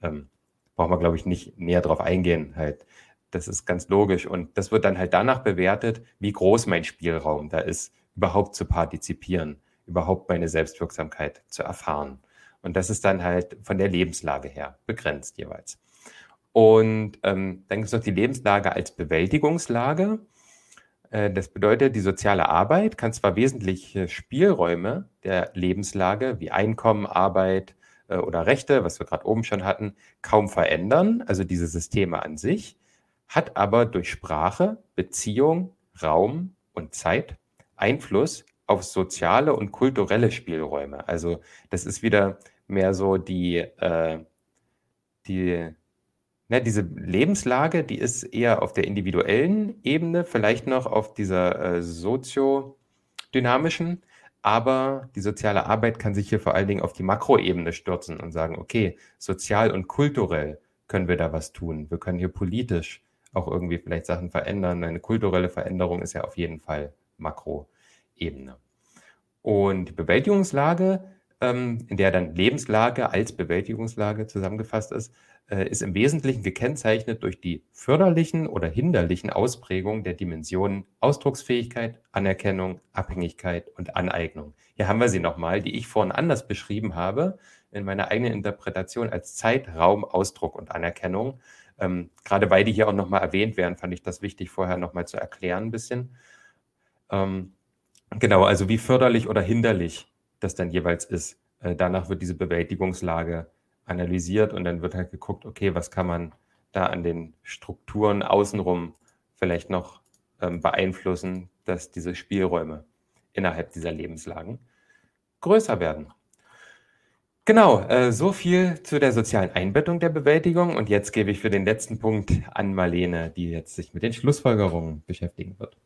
Ähm, brauchen wir, glaube ich, nicht näher drauf eingehen. Halt. Das ist ganz logisch. Und das wird dann halt danach bewertet, wie groß mein Spielraum da ist, überhaupt zu partizipieren, überhaupt meine Selbstwirksamkeit zu erfahren. Und das ist dann halt von der Lebenslage her begrenzt jeweils. Und ähm, dann gibt es noch die Lebenslage als Bewältigungslage. Äh, das bedeutet, die soziale Arbeit kann zwar wesentliche Spielräume der Lebenslage wie Einkommen, Arbeit, äh, oder Rechte, was wir gerade oben schon hatten, kaum verändern, also diese Systeme an sich, hat aber durch Sprache, Beziehung, Raum und Zeit Einfluss auf soziale und kulturelle Spielräume. Also das ist wieder mehr so die, äh, die ne, diese Lebenslage, die ist eher auf der individuellen Ebene, vielleicht noch auf dieser äh, soziodynamischen, aber die soziale Arbeit kann sich hier vor allen Dingen auf die Makroebene stürzen und sagen, okay, sozial und kulturell können wir da was tun. Wir können hier politisch auch irgendwie vielleicht Sachen verändern. Eine kulturelle Veränderung ist ja auf jeden Fall Makroebene. Und die Bewältigungslage, ähm, in der dann Lebenslage als Bewältigungslage zusammengefasst ist, äh, ist im Wesentlichen gekennzeichnet durch die förderlichen oder hinderlichen Ausprägungen der Dimensionen Ausdrucksfähigkeit, Anerkennung, Abhängigkeit und Aneignung. Hier haben wir sie nochmal, die ich vorhin anders beschrieben habe in meiner eigenen Interpretation als Zeit, Raum, Ausdruck und Anerkennung. Ähm, gerade weil die hier auch nochmal erwähnt werden, fand ich das wichtig, vorher nochmal zu erklären ein bisschen. Ähm, genau, also wie förderlich oder hinderlich das dann jeweils ist. Äh, danach wird diese Bewältigungslage analysiert und dann wird halt geguckt, okay, was kann man da an den Strukturen außenrum vielleicht noch ähm, beeinflussen, dass diese Spielräume innerhalb dieser Lebenslagen größer werden. Genau, äh, so viel zu der sozialen Einbettung der Bewältigung. Und jetzt gebe ich für den letzten Punkt an Marlene, die jetzt sich mit den Schlussfolgerungen beschäftigen wird.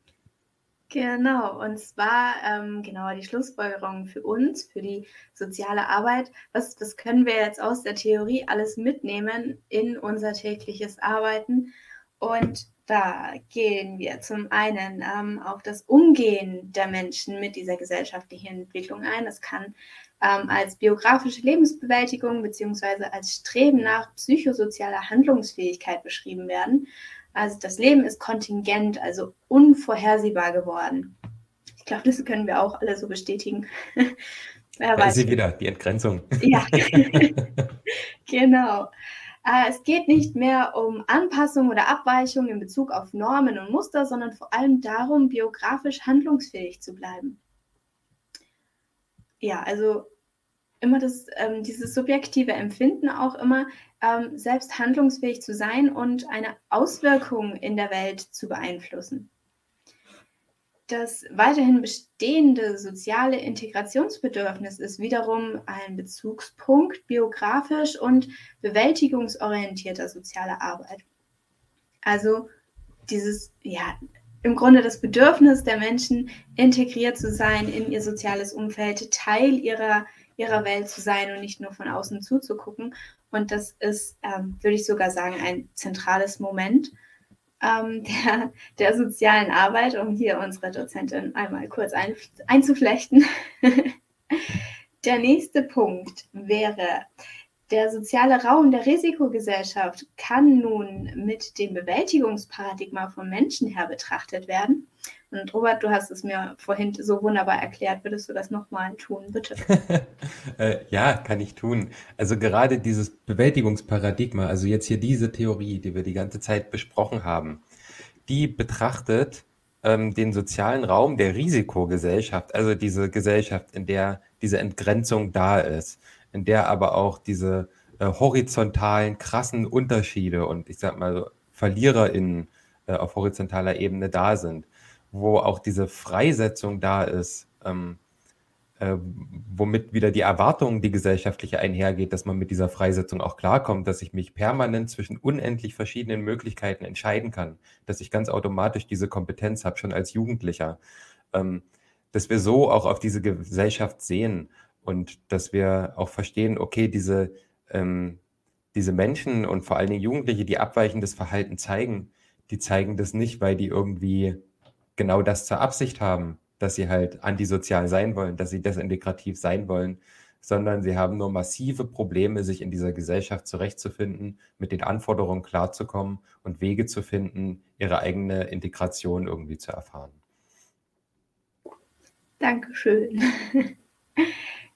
Genau, und zwar ähm, genau die Schlussfolgerung für uns, für die soziale Arbeit. Was, was können wir jetzt aus der Theorie alles mitnehmen in unser tägliches Arbeiten? Und da gehen wir zum einen ähm, auf das Umgehen der Menschen mit dieser gesellschaftlichen Entwicklung ein. Das kann ähm, als biografische Lebensbewältigung beziehungsweise als Streben nach psychosozialer Handlungsfähigkeit beschrieben werden. Also das Leben ist kontingent, also unvorhersehbar geworden. Ich glaube, das können wir auch alle so bestätigen. Wer da weiß. ist sie wieder, die Entgrenzung. Ja, genau. Äh, es geht nicht mehr um Anpassung oder Abweichung in Bezug auf Normen und Muster, sondern vor allem darum, biografisch handlungsfähig zu bleiben. Ja, also immer das, ähm, dieses subjektive Empfinden auch immer, ähm, selbst handlungsfähig zu sein und eine Auswirkung in der Welt zu beeinflussen. Das weiterhin bestehende soziale Integrationsbedürfnis ist wiederum ein Bezugspunkt biografisch und bewältigungsorientierter sozialer Arbeit. Also dieses, ja, im Grunde das Bedürfnis der Menschen, integriert zu sein in ihr soziales Umfeld, Teil ihrer, ihrer Welt zu sein und nicht nur von außen zuzugucken und das ist, ähm, würde ich sogar sagen, ein zentrales Moment ähm, der, der sozialen Arbeit, um hier unsere Dozentin einmal kurz ein, einzuflechten. der nächste Punkt wäre, der soziale Raum der Risikogesellschaft kann nun mit dem Bewältigungsparadigma vom Menschen her betrachtet werden. Und Robert, du hast es mir vorhin so wunderbar erklärt. Würdest du das nochmal tun, bitte? äh, ja, kann ich tun. Also gerade dieses Bewältigungsparadigma, also jetzt hier diese Theorie, die wir die ganze Zeit besprochen haben, die betrachtet ähm, den sozialen Raum der Risikogesellschaft, also diese Gesellschaft, in der diese Entgrenzung da ist, in der aber auch diese äh, horizontalen, krassen Unterschiede und ich sag mal VerliererInnen äh, auf horizontaler Ebene da sind, wo auch diese Freisetzung da ist, ähm, äh, womit wieder die Erwartung, die gesellschaftliche einhergeht, dass man mit dieser Freisetzung auch klarkommt, dass ich mich permanent zwischen unendlich verschiedenen Möglichkeiten entscheiden kann, dass ich ganz automatisch diese Kompetenz habe, schon als Jugendlicher, ähm, dass wir so auch auf diese Gesellschaft sehen und dass wir auch verstehen, okay, diese, ähm, diese Menschen und vor allen Dingen Jugendliche, die abweichendes Verhalten zeigen, die zeigen das nicht, weil die irgendwie genau das zur Absicht haben, dass sie halt antisozial sein wollen, dass sie desintegrativ sein wollen, sondern sie haben nur massive Probleme, sich in dieser Gesellschaft zurechtzufinden, mit den Anforderungen klarzukommen und Wege zu finden, ihre eigene Integration irgendwie zu erfahren. Dankeschön.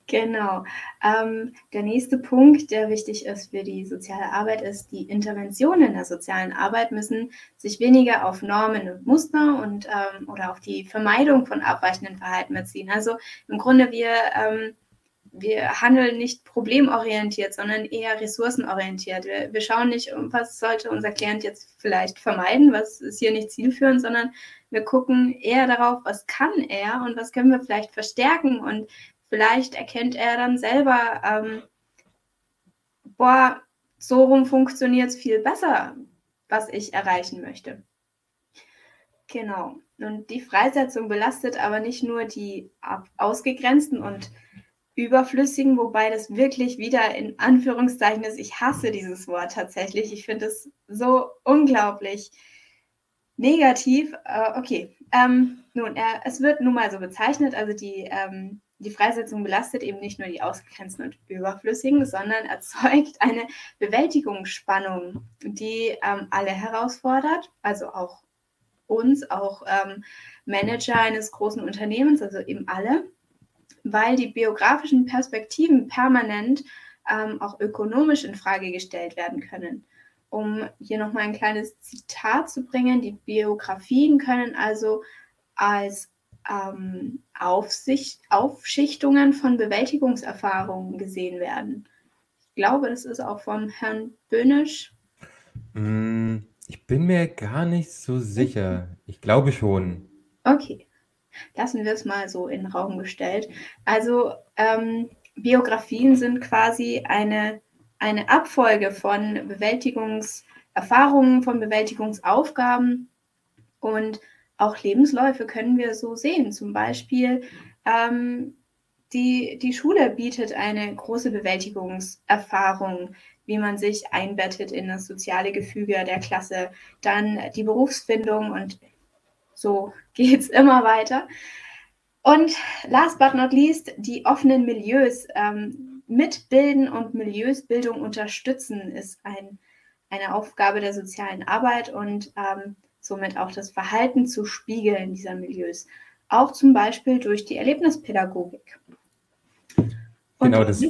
Genau. Ähm, der nächste Punkt, der wichtig ist für die soziale Arbeit, ist, die Interventionen der sozialen Arbeit müssen sich weniger auf Normen und Muster und ähm, oder auf die Vermeidung von abweichenden Verhalten beziehen. Also im Grunde wir ähm, wir handeln nicht problemorientiert, sondern eher ressourcenorientiert. Wir, wir, schauen nicht, was sollte unser Klient jetzt vielleicht vermeiden, was ist hier nicht zielführend, sondern wir gucken eher darauf, was kann er und was können wir vielleicht verstärken und vielleicht erkennt er dann selber, ähm, boah, so rum funktioniert es viel besser, was ich erreichen möchte. Genau. Und die Freisetzung belastet aber nicht nur die Ausgegrenzten und Überflüssigen, wobei das wirklich wieder in Anführungszeichen ist. Ich hasse dieses Wort tatsächlich. Ich finde es so unglaublich negativ. Äh, okay, ähm, nun, äh, es wird nun mal so bezeichnet, also die ähm, die Freisetzung belastet eben nicht nur die Ausgegrenzten und Überflüssigen, sondern erzeugt eine Bewältigungsspannung, die ähm, alle herausfordert, also auch uns, auch ähm, Manager eines großen Unternehmens, also eben alle, weil die biografischen Perspektiven permanent ähm, auch ökonomisch in Frage gestellt werden können. Um hier nochmal ein kleines Zitat zu bringen, die Biografien können also als ähm, Aufsicht, Aufschichtungen von Bewältigungserfahrungen gesehen werden. Ich glaube, das ist auch vom Herrn Böhnisch. Mm, ich bin mir gar nicht so sicher. Ich glaube schon. Okay, lassen wir es mal so in den Raum gestellt. Also ähm, Biografien sind quasi eine, eine Abfolge von Bewältigungserfahrungen, von Bewältigungsaufgaben und auch Lebensläufe können wir so sehen. Zum Beispiel ähm, die, die Schule bietet eine große Bewältigungserfahrung, wie man sich einbettet in das soziale Gefüge der Klasse, dann die Berufsfindung und so geht es immer weiter. Und last but not least, die offenen Milieus ähm, mitbilden und Milieusbildung unterstützen ist ein, eine Aufgabe der sozialen Arbeit und ähm, somit auch das Verhalten zu spiegeln dieser Milieus. Auch zum Beispiel durch die Erlebnispädagogik. Und genau, das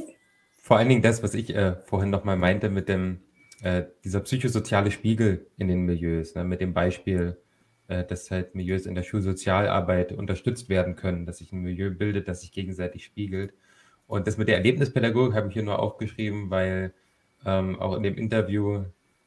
vor allen Dingen das, was ich äh, vorhin nochmal meinte mit dem, äh, dieser psychosoziale Spiegel in den Milieus, ne, mit dem Beispiel, äh, dass halt Milieus in der Schulsozialarbeit unterstützt werden können, dass sich ein Milieu bildet, das sich gegenseitig spiegelt. Und das mit der Erlebnispädagogik habe ich hier nur aufgeschrieben, weil ähm, auch in dem Interview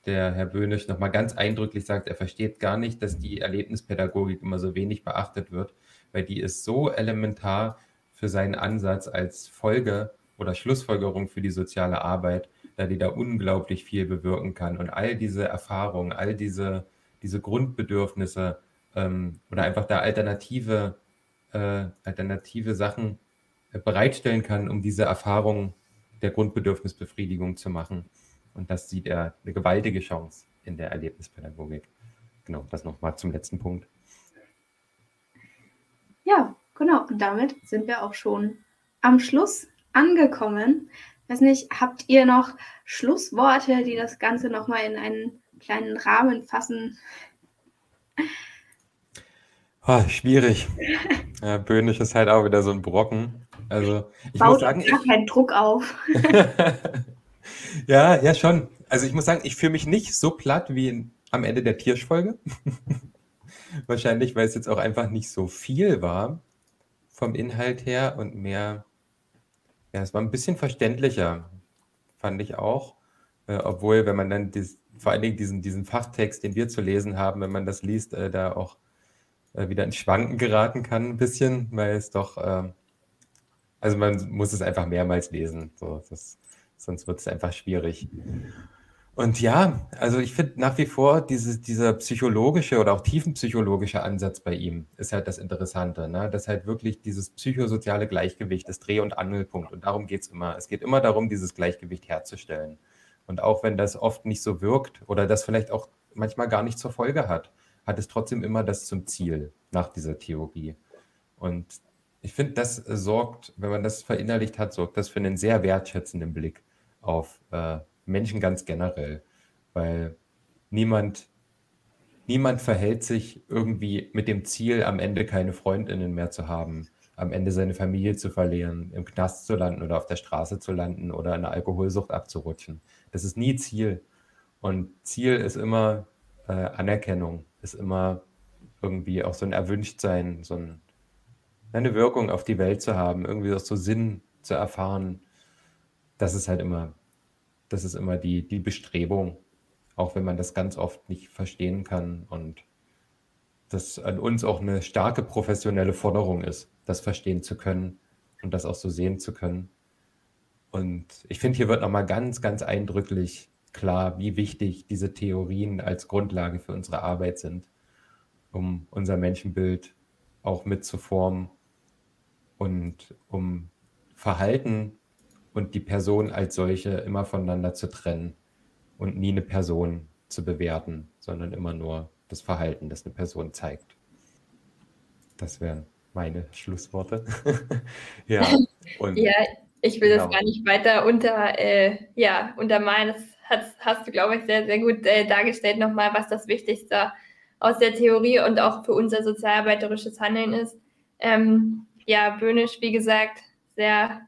der Herr Böhnisch nochmal ganz eindrücklich sagt, er versteht gar nicht, dass die Erlebnispädagogik immer so wenig beachtet wird, weil die ist so elementar für seinen Ansatz als Folge oder Schlussfolgerung für die soziale Arbeit, da die da unglaublich viel bewirken kann. Und all diese Erfahrungen, all diese, diese Grundbedürfnisse ähm, oder einfach da alternative, äh, alternative Sachen äh, bereitstellen kann, um diese Erfahrung der Grundbedürfnisbefriedigung zu machen. Und das sieht er eine gewaltige Chance in der Erlebnispädagogik. Genau, das nochmal zum letzten Punkt. Ja, genau. Und damit sind wir auch schon am Schluss angekommen. Ich weiß nicht, habt ihr noch Schlussworte, die das Ganze nochmal in einen kleinen Rahmen fassen? Oh, schwierig. Ja, Böhnisch ist halt auch wieder so ein Brocken. Also ich Baut muss sagen, gar ich, keinen Druck auf. ja, ja schon. Also ich muss sagen, ich fühle mich nicht so platt wie in, am Ende der Tiersch-Folge. Wahrscheinlich, weil es jetzt auch einfach nicht so viel war vom Inhalt her und mehr, ja, es war ein bisschen verständlicher, fand ich auch. Äh, obwohl, wenn man dann dies, vor allen Dingen diesen, diesen Fachtext, den wir zu lesen haben, wenn man das liest, äh, da auch äh, wieder ins Schwanken geraten kann, ein bisschen, weil es doch, äh, also man muss es einfach mehrmals lesen, so, das, sonst wird es einfach schwierig. Und ja, also ich finde nach wie vor diese, dieser psychologische oder auch tiefenpsychologische Ansatz bei ihm ist halt das Interessante, ne? dass halt wirklich dieses psychosoziale Gleichgewicht ist Dreh- und Angelpunkt und darum geht es immer. Es geht immer darum, dieses Gleichgewicht herzustellen. Und auch wenn das oft nicht so wirkt oder das vielleicht auch manchmal gar nicht zur Folge hat, hat es trotzdem immer das zum Ziel nach dieser Theorie. Und ich finde, das sorgt, wenn man das verinnerlicht hat, sorgt das für einen sehr wertschätzenden Blick auf äh, Menschen ganz generell, weil niemand, niemand verhält sich irgendwie mit dem Ziel, am Ende keine Freundinnen mehr zu haben, am Ende seine Familie zu verlieren, im Knast zu landen oder auf der Straße zu landen oder eine Alkoholsucht abzurutschen. Das ist nie Ziel. Und Ziel ist immer äh, Anerkennung, ist immer irgendwie auch so ein Erwünschtsein, so ein, eine Wirkung auf die Welt zu haben, irgendwie auch so Sinn zu erfahren. Das ist halt immer das ist immer die, die Bestrebung, auch wenn man das ganz oft nicht verstehen kann und das an uns auch eine starke professionelle Forderung ist, das verstehen zu können und das auch so sehen zu können. Und ich finde, hier wird nochmal ganz, ganz eindrücklich klar, wie wichtig diese Theorien als Grundlage für unsere Arbeit sind, um unser Menschenbild auch mitzuformen und um Verhalten und die Person als solche immer voneinander zu trennen und nie eine Person zu bewerten, sondern immer nur das Verhalten, das eine Person zeigt. Das wären meine Schlussworte. ja, und ja, ich will genau. das gar nicht weiter unter, äh, ja, untermalen. Das hast, hast du, glaube ich, sehr, sehr gut äh, dargestellt nochmal, was das Wichtigste aus der Theorie und auch für unser sozialarbeiterisches Handeln ist. Ähm, ja, Böhnisch, wie gesagt, sehr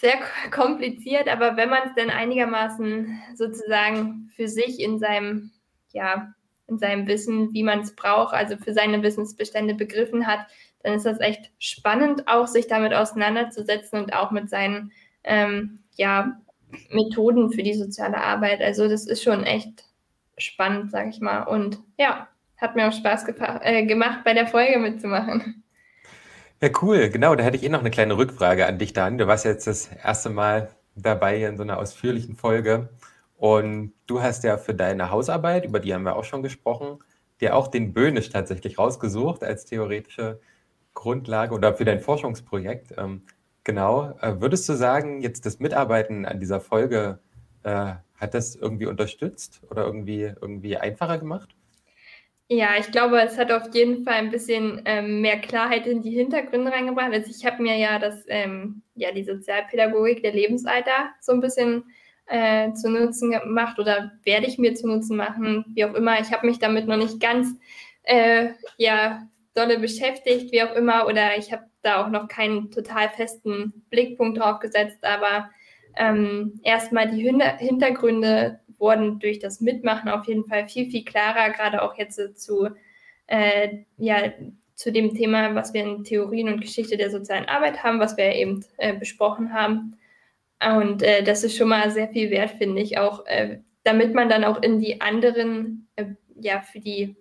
sehr kompliziert, aber wenn man es denn einigermaßen sozusagen für sich in seinem, ja, in seinem Wissen, wie man es braucht, also für seine Wissensbestände begriffen hat, dann ist das echt spannend, auch sich damit auseinanderzusetzen und auch mit seinen ähm, ja, Methoden für die soziale Arbeit. Also das ist schon echt spannend, sag ich mal. Und ja, hat mir auch Spaß äh, gemacht, bei der Folge mitzumachen. Ja, cool. Genau, da hätte ich eh noch eine kleine Rückfrage an dich dann. Du warst jetzt das erste Mal dabei in so einer ausführlichen Folge. Und du hast ja für deine Hausarbeit, über die haben wir auch schon gesprochen, dir auch den Böhnisch tatsächlich rausgesucht als theoretische Grundlage oder für dein Forschungsprojekt. Ähm, genau. Äh, würdest du sagen, jetzt das Mitarbeiten an dieser Folge, äh, hat das irgendwie unterstützt oder irgendwie, irgendwie einfacher gemacht? Ja, ich glaube, es hat auf jeden Fall ein bisschen ähm, mehr Klarheit in die Hintergründe reingebracht. Also ich habe mir ja das, ähm, ja, die Sozialpädagogik der Lebensalter so ein bisschen äh, zu Nutzen gemacht oder werde ich mir zu Nutzen machen, wie auch immer. Ich habe mich damit noch nicht ganz, äh, ja, dolle beschäftigt, wie auch immer, oder ich habe da auch noch keinen total festen Blickpunkt drauf gesetzt, aber ähm, erstmal die Hintergründe wurden durch das Mitmachen auf jeden Fall viel, viel klarer, gerade auch jetzt zu, äh, ja, zu dem Thema, was wir in Theorien und Geschichte der sozialen Arbeit haben, was wir eben äh, besprochen haben. Und äh, das ist schon mal sehr viel wert, finde ich, auch äh, damit man dann auch in die anderen, äh, ja, für die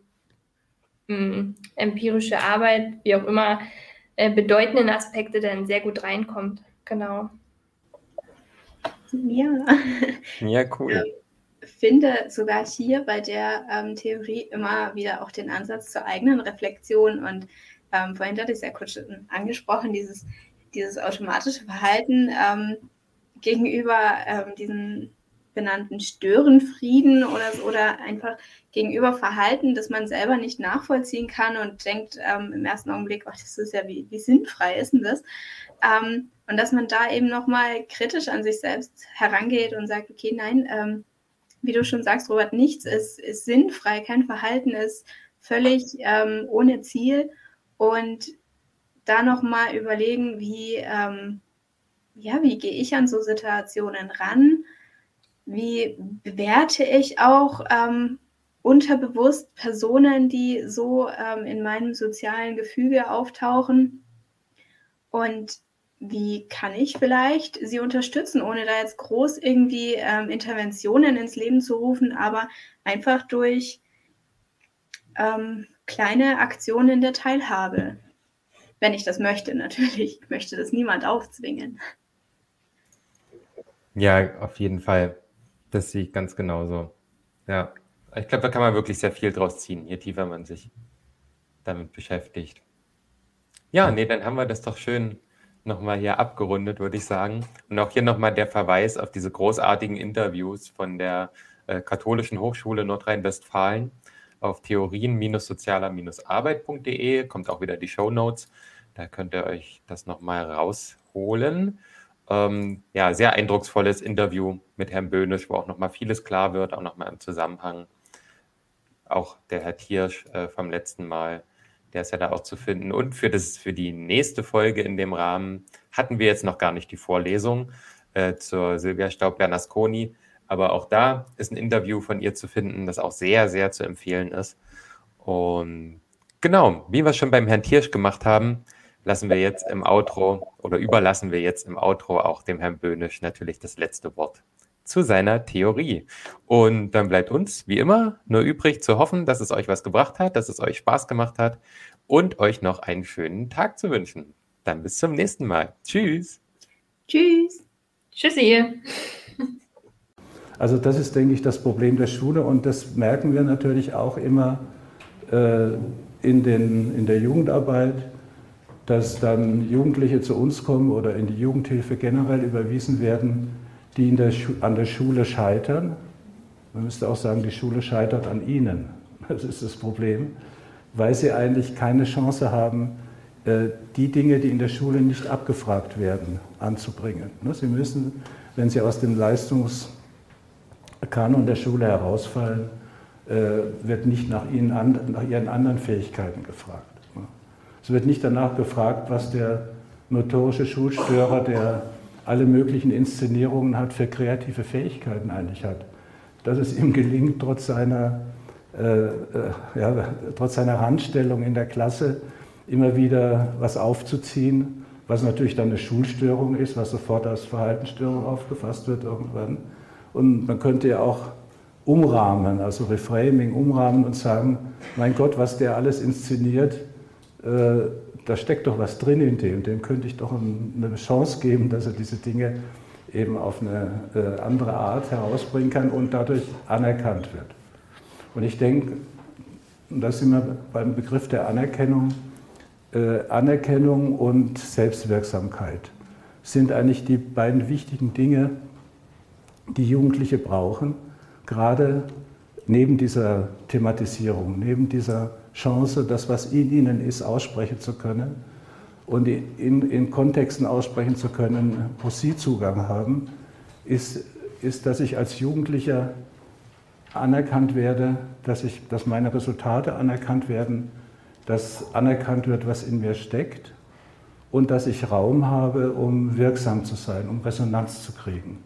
mh, hm, empirische Arbeit, wie auch immer, äh, bedeutenden Aspekte dann sehr gut reinkommt. Genau. Ja. Ja, cool finde sogar hier bei der ähm, Theorie immer wieder auch den Ansatz zur eigenen Reflexion und ähm, vorhin hatte ich es ja kurz angesprochen, dieses, dieses automatische Verhalten ähm, gegenüber ähm, diesen benannten Störenfrieden oder, oder einfach gegenüber Verhalten, das man selber nicht nachvollziehen kann und denkt ähm, im ersten Augenblick, ach, das ist ja, wie, wie sinnfrei ist denn das? Ähm, und dass man da eben nochmal kritisch an sich selbst herangeht und sagt, okay, nein, ähm, wie du schon sagst, Robert, nichts ist, ist sinnfrei, kein Verhalten ist völlig ähm, ohne Ziel und da nochmal überlegen, wie, ähm, ja, wie gehe ich an so Situationen ran? Wie bewerte ich auch ähm, unterbewusst Personen, die so ähm, in meinem sozialen Gefüge auftauchen? Und wie kann ich vielleicht sie unterstützen, ohne da jetzt groß irgendwie ähm, Interventionen ins Leben zu rufen, aber einfach durch ähm, kleine Aktionen der Teilhabe. Wenn ich das möchte, natürlich. Ich möchte das niemand aufzwingen. Ja, auf jeden Fall. Das sehe ich ganz genauso. Ja, ich glaube, da kann man wirklich sehr viel draus ziehen, je tiefer man sich damit beschäftigt. Ja, nee, dann haben wir das doch schön nochmal hier abgerundet, würde ich sagen. Und auch hier nochmal der Verweis auf diese großartigen Interviews von der äh, Katholischen Hochschule Nordrhein-Westfalen auf theorien-sozialer-arbeit.de kommt auch wieder die Show Notes. Da könnt ihr euch das nochmal rausholen. Ähm, ja, sehr eindrucksvolles Interview mit Herrn Böhnisch, wo auch nochmal vieles klar wird, auch nochmal im Zusammenhang. Auch der Herr Thiersch äh, vom letzten Mal, der ist ja da auch zu finden. Und für, das, für die nächste Folge in dem Rahmen hatten wir jetzt noch gar nicht die Vorlesung äh, zur Silvia Staub-Bernasconi. Aber auch da ist ein Interview von ihr zu finden, das auch sehr, sehr zu empfehlen ist. Und genau, wie wir es schon beim Herrn Tiersch gemacht haben, lassen wir jetzt im Outro oder überlassen wir jetzt im Outro auch dem Herrn Böhnisch natürlich das letzte Wort zu seiner Theorie. Und dann bleibt uns, wie immer, nur übrig zu hoffen, dass es euch was gebracht hat, dass es euch Spaß gemacht hat und euch noch einen schönen Tag zu wünschen. Dann bis zum nächsten Mal. Tschüss. Tschüss. Tschüssi. Also das ist, denke ich, das Problem der Schule und das merken wir natürlich auch immer äh, in, den, in der Jugendarbeit, dass dann Jugendliche zu uns kommen oder in die Jugendhilfe generell überwiesen werden, die der an der Schule scheitern. Man müsste auch sagen, die Schule scheitert an ihnen. Das ist das Problem, weil sie eigentlich keine Chance haben, äh, die Dinge, die in der Schule nicht abgefragt werden, anzubringen. Ne, sie müssen, wenn sie aus dem Leistungs Kanon der Schule herausfallen, äh, wird nicht nach, ihnen, nach ihren anderen Fähigkeiten gefragt. Es wird nicht danach gefragt, was der notorische Schulstörer, der alle möglichen Inszenierungen hat, für kreative Fähigkeiten eigentlich hat. Dass es ihm gelingt, trotz seiner, äh, äh, ja, trotz seiner Handstellung in der Klasse immer wieder was aufzuziehen, was natürlich dann eine Schulstörung ist, was sofort als Verhaltensstörung aufgefasst wird irgendwann. Und man könnte ja auch umrahmen, also Reframing, umrahmen und sagen, mein Gott, was der alles inszeniert, äh, da steckt doch was drin in dem, dem könnte ich doch eine Chance geben, dass er diese Dinge eben auf eine äh, andere Art herausbringen kann und dadurch anerkannt wird. Und ich denke, und da sind wir beim Begriff der Anerkennung, äh, Anerkennung und Selbstwirksamkeit sind eigentlich die beiden wichtigen Dinge, die Jugendliche brauchen, gerade neben dieser Thematisierung, neben dieser Chance, das, was in ihnen ist, aussprechen zu können und in, in Kontexten aussprechen zu können, wo sie Zugang haben, ist, ist, dass ich als Jugendlicher anerkannt werde, dass, ich, dass meine Resultate anerkannt werden, dass anerkannt wird, was in mir steckt und dass ich Raum habe, um wirksam zu sein, um Resonanz zu kriegen.